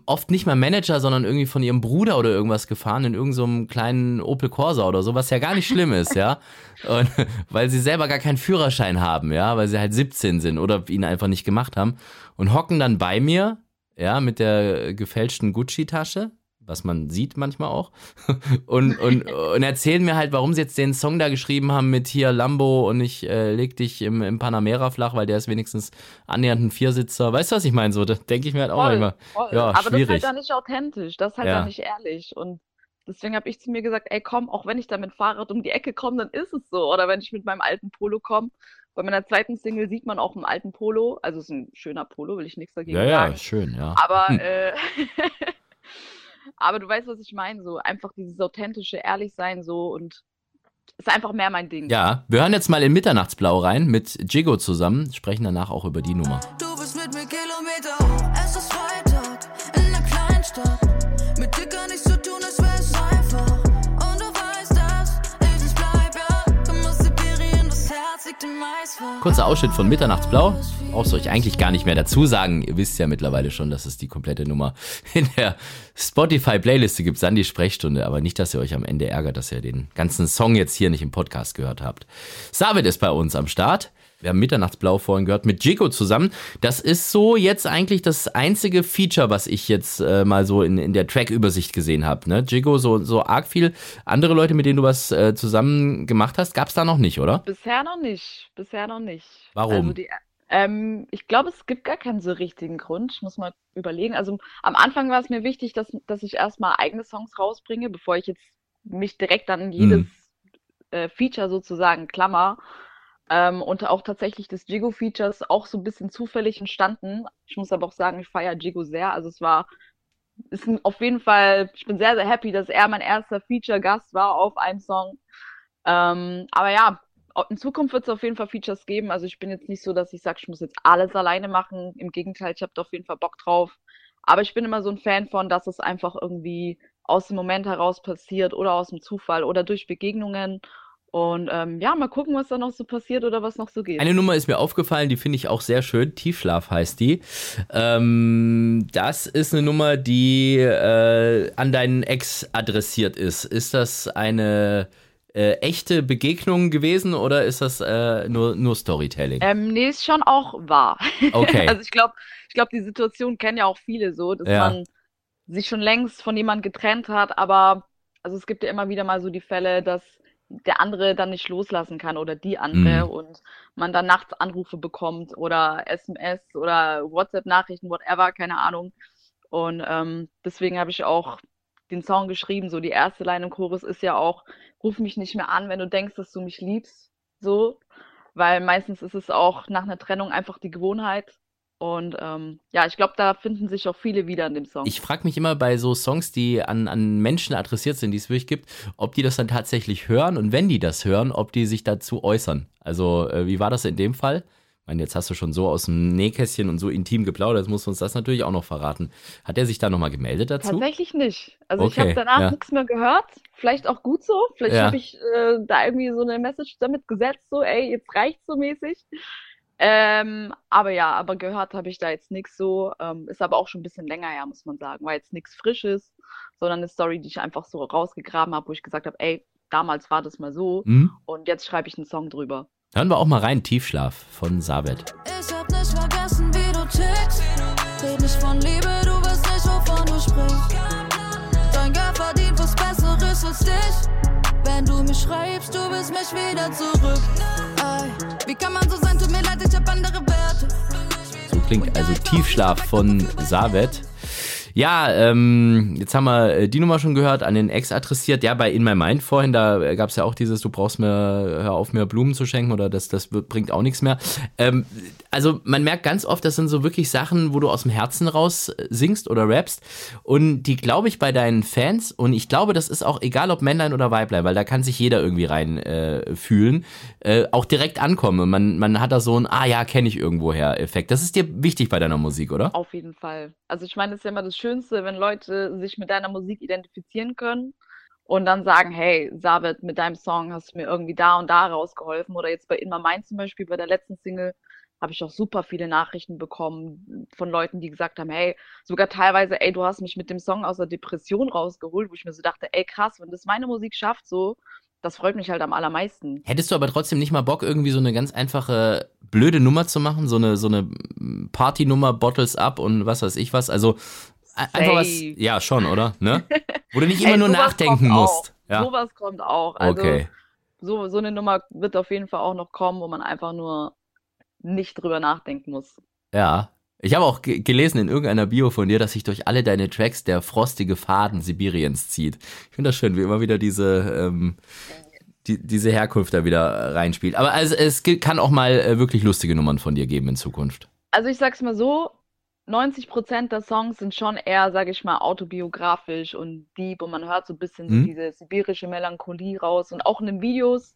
Speaker 1: oft nicht mal Manager, sondern irgendwie von ihrem Bruder oder irgendwas gefahren in irgendeinem so kleinen Opel Corsa oder so, was ja gar nicht schlimm ist, ja. Und, weil sie selber gar keinen Führerschein haben, ja, weil sie halt 17 sind oder ihn einfach nicht gemacht haben und hocken dann bei mir, ja, mit der gefälschten Gucci-Tasche, was man sieht manchmal auch, und, und, und erzählen mir halt, warum sie jetzt den Song da geschrieben haben mit hier Lambo und ich äh, leg dich im, im Panamera flach, weil der ist wenigstens annähernd ein Viersitzer. Weißt du, was ich meine? So, denke ich mir halt auch
Speaker 5: Voll,
Speaker 1: manchmal.
Speaker 5: voll.
Speaker 1: Ja,
Speaker 5: Aber das ist
Speaker 1: schwierig.
Speaker 5: halt dann nicht authentisch, das ist halt
Speaker 1: Ja.
Speaker 5: dann nicht ehrlich. Und deswegen habe ich zu mir gesagt, ey komm, auch wenn ich da mit Fahrrad um die Ecke komme, dann ist es so. Oder wenn ich mit meinem alten Polo komme. Bei meiner zweiten Single sieht man auch einen alten Polo. Also es ist ein schöner Polo, will ich nichts dagegen
Speaker 1: Ja, ja,
Speaker 5: sagen.
Speaker 1: schön, ja.
Speaker 5: Aber,
Speaker 1: Hm.
Speaker 5: äh, aber du weißt, was ich meine. So einfach dieses authentische, ehrlich sein so und ist einfach mehr mein Ding.
Speaker 1: Ja, wir hören jetzt mal in Mitternachtsblau rein mit Jigo zusammen, sprechen danach auch über die Nummer.
Speaker 6: Du bist mit mir Kilometer hoch.
Speaker 1: Kurzer Ausschnitt von Mitternachtsblau. Brauchst du euch eigentlich gar nicht mehr dazu sagen. Ihr wisst ja mittlerweile schon, dass es die komplette Nummer in der Spotify-Playliste gibt, Sandy Sprechstunde. Aber nicht, dass ihr euch am Ende ärgert, dass ihr den ganzen Song jetzt hier nicht im Podcast gehört habt. Savid ist bei uns am Start. Wir haben Mitternachtsblau vorhin gehört mit Jigo zusammen. Das ist so jetzt eigentlich das einzige Feature, was ich jetzt äh, mal so in, in der Track-Übersicht gesehen habe. Ne? Jigo, so, so arg viel andere Leute, mit denen du was äh, zusammen gemacht hast, gab es da noch nicht, oder?
Speaker 5: Bisher noch nicht. Bisher noch nicht.
Speaker 1: Warum?
Speaker 5: Also die, ähm, ich glaube, es gibt gar keinen so richtigen Grund. Ich muss mal überlegen. Also am Anfang war es mir wichtig, dass, dass ich erstmal eigene Songs rausbringe, bevor ich jetzt mich direkt an jedes äh, Feature sozusagen klammer. Ähm, und auch tatsächlich das Jigo-Feature ist auch so ein bisschen zufällig entstanden. Ich muss aber auch sagen, ich feiere Jigo sehr. Also es war, ist ein, auf jeden Fall, ich bin sehr, sehr happy, dass er mein erster Feature-Gast war auf einem Song. Ähm, aber ja, in Zukunft wird es auf jeden Fall Features geben. Also ich bin jetzt nicht so, dass ich sage, ich muss jetzt alles alleine machen. Im Gegenteil, ich habe da auf jeden Fall Bock drauf. Aber ich bin immer so ein Fan von, dass es einfach irgendwie aus dem Moment heraus passiert oder aus dem Zufall oder durch Begegnungen. Und ähm, ja, mal gucken, was da noch so passiert oder was noch so geht.
Speaker 1: Eine Nummer ist mir aufgefallen, die finde ich auch sehr schön. Tiefschlaf heißt die. Ähm, das ist eine Nummer, die äh, an deinen Ex adressiert ist. Ist das eine äh, echte Begegnung gewesen oder ist das äh, nur, nur Storytelling?
Speaker 5: Ähm, nee, ist schon auch wahr.
Speaker 1: Okay.
Speaker 5: Also ich glaube, ich glaube, die Situation kennen ja auch viele so, dass
Speaker 1: Ja.
Speaker 5: man sich schon längst von jemandem getrennt hat, aber also es gibt ja immer wieder mal so die Fälle, dass der andere dann nicht loslassen kann oder die andere
Speaker 1: Mhm.
Speaker 5: und man dann nachts Anrufe bekommt oder SMS oder WhatsApp-Nachrichten, whatever, keine Ahnung. Und ähm, deswegen habe ich auch den Song geschrieben. So die erste Line im Chorus ist ja auch, ruf mich nicht mehr an, wenn du denkst, dass du mich liebst. So, weil meistens ist es auch nach einer Trennung einfach die Gewohnheit. Und ähm, ja, ich glaube, da finden sich auch viele wieder in dem Song.
Speaker 1: Ich frage mich immer bei so Songs, die an, an Menschen adressiert sind, die es wirklich gibt, ob die das dann tatsächlich hören und wenn die das hören, ob die sich dazu äußern. Also, äh, wie war das in dem Fall? Ich meine, jetzt hast du schon so aus dem Nähkästchen und so intim geplaudert, jetzt musst du uns das natürlich auch noch verraten. Hat er sich da nochmal gemeldet dazu?
Speaker 5: Tatsächlich nicht. Also ich
Speaker 1: Okay,
Speaker 5: habe danach
Speaker 1: ja.
Speaker 5: nichts mehr gehört. Vielleicht auch gut so. Vielleicht
Speaker 1: Ja.
Speaker 5: habe ich äh, da irgendwie so eine Message damit gesetzt, so, ey, jetzt reicht's so mäßig. Ähm, aber ja, aber gehört habe ich da jetzt nichts so. Ähm, ist aber auch schon ein bisschen länger her, muss man sagen. War jetzt nichts Frisches, sondern eine Story, die ich einfach so rausgegraben habe, wo ich gesagt habe, ey, damals war das mal so
Speaker 1: Hm?
Speaker 5: und jetzt schreibe ich einen Song drüber.
Speaker 1: Hören wir auch mal rein, Tiefschlaf von Savet.
Speaker 6: Ich hab nicht vergessen, wie du tickst. Red nicht von Liebe, du weißt nicht, wovon du sprichst. Dein Geld verdient was Besseres als dich. Wenn du mich schreibst, du bist mich wieder zurück. Wie kann man so sein? Tut mir leid, ich hab andere Werte.
Speaker 1: So klingt also Tiefschlaf von Savet. Ja, ähm, jetzt haben wir äh, die Nummer schon gehört, an den Ex adressiert. Ja, bei In My Mind vorhin, da gab es ja auch dieses, du brauchst mir, hör auf mir Blumen zu schenken oder das, das bringt auch nichts mehr. Ähm, also man merkt ganz oft, das sind so wirklich Sachen, wo du aus dem Herzen raus äh, singst oder rappst. Und die glaube ich bei deinen Fans, und ich glaube, das ist auch egal ob Männlein oder Weiblein, weil da kann sich jeder irgendwie rein äh, fühlen, äh, auch direkt ankommen. Man, man hat da so ein, ah ja, kenne ich irgendwoher Effekt. Das ist dir wichtig bei deiner Musik, oder?
Speaker 5: Auf jeden Fall. Also ich meine, das ist ja immer das Schönste, wenn Leute sich mit deiner Musik identifizieren können und dann sagen, hey, Savet, mit deinem Song hast du mir irgendwie da und da rausgeholfen. Oder jetzt bei In My Mind zum Beispiel, bei der letzten Single, habe ich auch super viele Nachrichten bekommen von Leuten, die gesagt haben, hey, sogar teilweise, ey, du hast mich mit dem Song aus der Depression rausgeholt, wo ich mir so dachte, ey, krass, wenn das meine Musik schafft, so, das freut mich halt am allermeisten.
Speaker 1: Hättest du aber trotzdem nicht mal Bock, irgendwie so eine ganz einfache, blöde Nummer zu machen? So eine, so eine Partynummer, Bottles up und was weiß ich was? Also einfach was. Ja, schon, oder? Ne? Wo du nicht immer
Speaker 5: Ey,
Speaker 1: nur nachdenken musst.
Speaker 5: Auch.
Speaker 1: Ja.
Speaker 5: Sowas kommt auch. Also,
Speaker 1: Okay.
Speaker 5: so, so eine Nummer wird auf jeden Fall auch noch kommen, wo man einfach nur nicht drüber nachdenken muss.
Speaker 1: Ja. Ich habe auch ge- gelesen in irgendeiner Bio von dir, dass sich durch alle deine Tracks der frostige Faden Sibiriens zieht. Ich finde das schön, wie immer wieder diese, ähm, die, diese Herkunft da wieder reinspielt. Aber also, es kann auch mal äh, wirklich lustige Nummern von dir geben in Zukunft.
Speaker 5: Also ich sag's mal so, 90% der Songs sind schon eher, sag ich mal, autobiografisch und deep und man hört so ein bisschen
Speaker 1: Mhm.
Speaker 5: diese sibirische Melancholie raus. Und auch in den Videos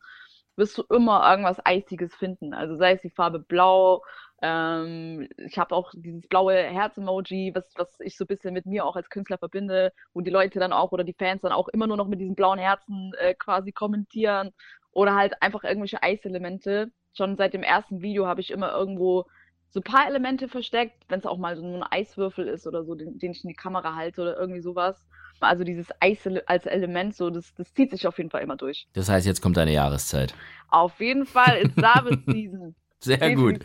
Speaker 5: wirst du immer irgendwas Eisiges finden. Also sei es die Farbe Blau, ähm, ich habe auch dieses blaue Herz-Emoji, was, was ich so ein bisschen mit mir auch als Künstler verbinde, wo die Leute dann auch oder die Fans dann auch immer nur noch mit diesen blauen Herzen äh, quasi kommentieren oder halt einfach irgendwelche Eiselemente. Schon seit dem ersten Video habe ich immer irgendwo so ein paar Elemente versteckt, wenn es auch mal so nur ein Eiswürfel ist oder so, den, den ich in die Kamera halte oder irgendwie sowas. Also dieses Eis als Element, so, das, das zieht sich auf jeden Fall immer durch.
Speaker 1: Das heißt, jetzt kommt deine Jahreszeit.
Speaker 5: Auf jeden Fall ist David Season.
Speaker 1: Sehr gut.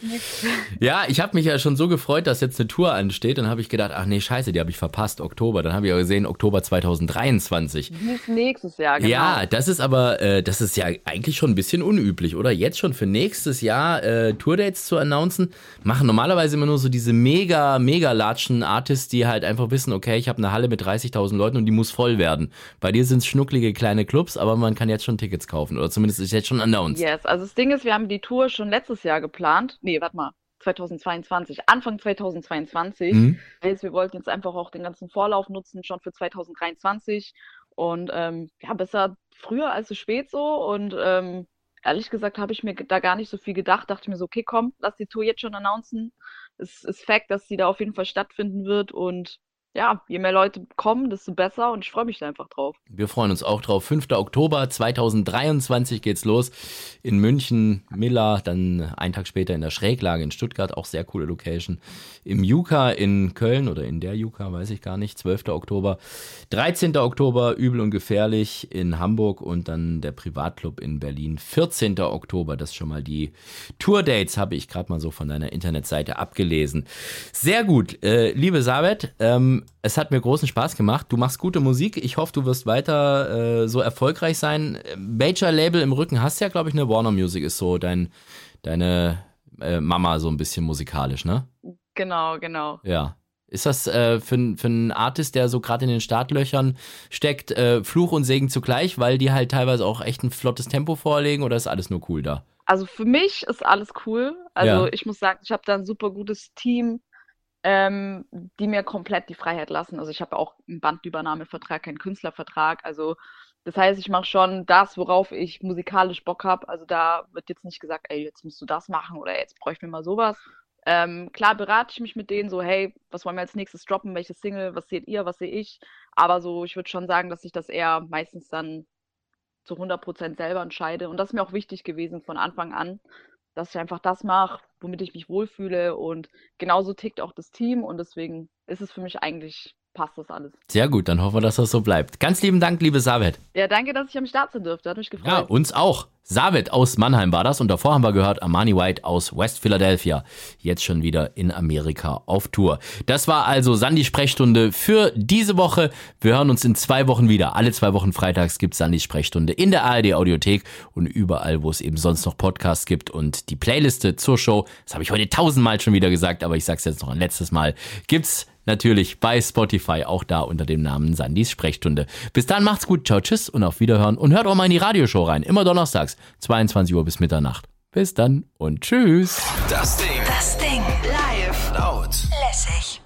Speaker 1: Ja, ich habe mich ja schon so gefreut, dass jetzt eine Tour ansteht. Dann habe ich gedacht, ach nee, scheiße, die habe ich verpasst, Oktober. Dann habe ich ja gesehen, Oktober 2023.
Speaker 5: Die ist nächstes Jahr, genau.
Speaker 1: Ja, das ist aber, äh, das ist ja eigentlich schon ein bisschen unüblich, oder? Jetzt schon für nächstes Jahr äh, Tourdates zu announcen, machen normalerweise immer nur so diese mega, mega latschen Artists, die halt einfach wissen, okay, ich habe eine Halle mit 30.000 Leuten und die muss voll werden. Bei dir sind es schnucklige kleine Clubs, aber man kann jetzt schon Tickets kaufen oder zumindest ist jetzt schon announced.
Speaker 5: Yes, also das Ding ist, wir haben die Tour schon letztes Jahr geplant. Nee, warte mal. 2022, Anfang 2022.
Speaker 1: Mhm.
Speaker 5: Heißt, wir wollten jetzt einfach auch den ganzen Vorlauf nutzen, schon für 2023. Und ähm, ja, besser früher als zu spät so. Und ähm, ehrlich gesagt habe ich mir da gar nicht so viel gedacht. Dachte mir so, okay, komm, lass die Tour jetzt schon announcen. Es ist Fact, dass die da auf jeden Fall stattfinden wird. Und ja, je mehr Leute kommen, desto besser. Und ich freue mich da einfach drauf.
Speaker 1: Wir freuen uns auch drauf. 5. Oktober 2023 geht's los in München, Miller, dann einen Tag später in der Schräglage in Stuttgart, auch sehr coole Location. Im Juka in Köln oder in der Juka, weiß ich gar nicht, 12. Oktober. 13. Oktober Übel und Gefährlich in Hamburg und dann der Privatclub in Berlin. 14. Oktober, das schon mal die Tourdates habe ich gerade mal so von deiner Internetseite abgelesen. Sehr gut, äh, liebe Sabet, ähm, es hat mir großen Spaß gemacht. Du machst gute Musik. Ich hoffe, du wirst weiter äh, so erfolgreich sein. Major Label im Rücken hast ja, glaube ich, eine Warner Music ist so dein, deine äh, Mama so ein bisschen musikalisch, ne?
Speaker 5: Genau, genau.
Speaker 1: Ja. Ist das äh, für, für einen Artist, der so gerade in den Startlöchern steckt, äh, Fluch und Segen zugleich, weil die halt teilweise auch echt ein flottes Tempo vorlegen oder ist alles nur cool da?
Speaker 5: Also für mich ist alles cool. Also
Speaker 1: Ja.
Speaker 5: ich muss sagen, ich habe da ein super gutes Team, ähm, die mir komplett die Freiheit lassen. Also ich habe auch einen Bandübernahmevertrag, keinen Künstlervertrag. Also das heißt, ich mache schon das, worauf ich musikalisch Bock habe. Also da wird jetzt nicht gesagt, ey, jetzt musst du das machen oder jetzt bräuchten wir mal sowas. Ähm, klar berate ich mich mit denen so, hey, was wollen wir als nächstes droppen, welche Single, was seht ihr, was sehe ich? Aber so, ich würde schon sagen, dass ich das eher meistens dann zu 100% selber entscheide. Und das ist mir auch wichtig gewesen von Anfang an, dass ich einfach das mache, womit ich mich wohlfühle. Und genauso tickt auch das Team. Und deswegen ist es für mich eigentlich, passt das alles.
Speaker 1: Sehr gut, dann hoffen wir, dass das so bleibt. Ganz lieben Dank, liebe Savet.
Speaker 5: Ja, danke, dass ich am Start sein durfte. Hat mich gefreut.
Speaker 1: Ja, uns auch. Savet aus Mannheim war das und davor haben wir gehört Armani White aus West Philadelphia. Jetzt schon wieder in Amerika auf Tour. Das war also Sandy Sprechstunde für diese Woche. Wir hören uns in zwei Wochen wieder. Alle zwei Wochen freitags gibt Sandy Sprechstunde in der ARD Audiothek und überall, wo es eben sonst noch Podcasts gibt. Und die Playliste zur Show, das habe ich heute tausendmal schon wieder gesagt, aber ich sag's jetzt noch ein letztes Mal, gibt's natürlich bei Spotify, auch da unter dem Namen Sandys Sprechstunde. Bis dann macht's gut, ciao, tschüss und auf Wiederhören und hört auch mal in die Radioshow rein, immer donnerstags, 22 Uhr bis Mitternacht. Bis dann und tschüss.
Speaker 7: Das Ding.
Speaker 6: Das Ding. Live.
Speaker 7: Laut.
Speaker 6: Lässig.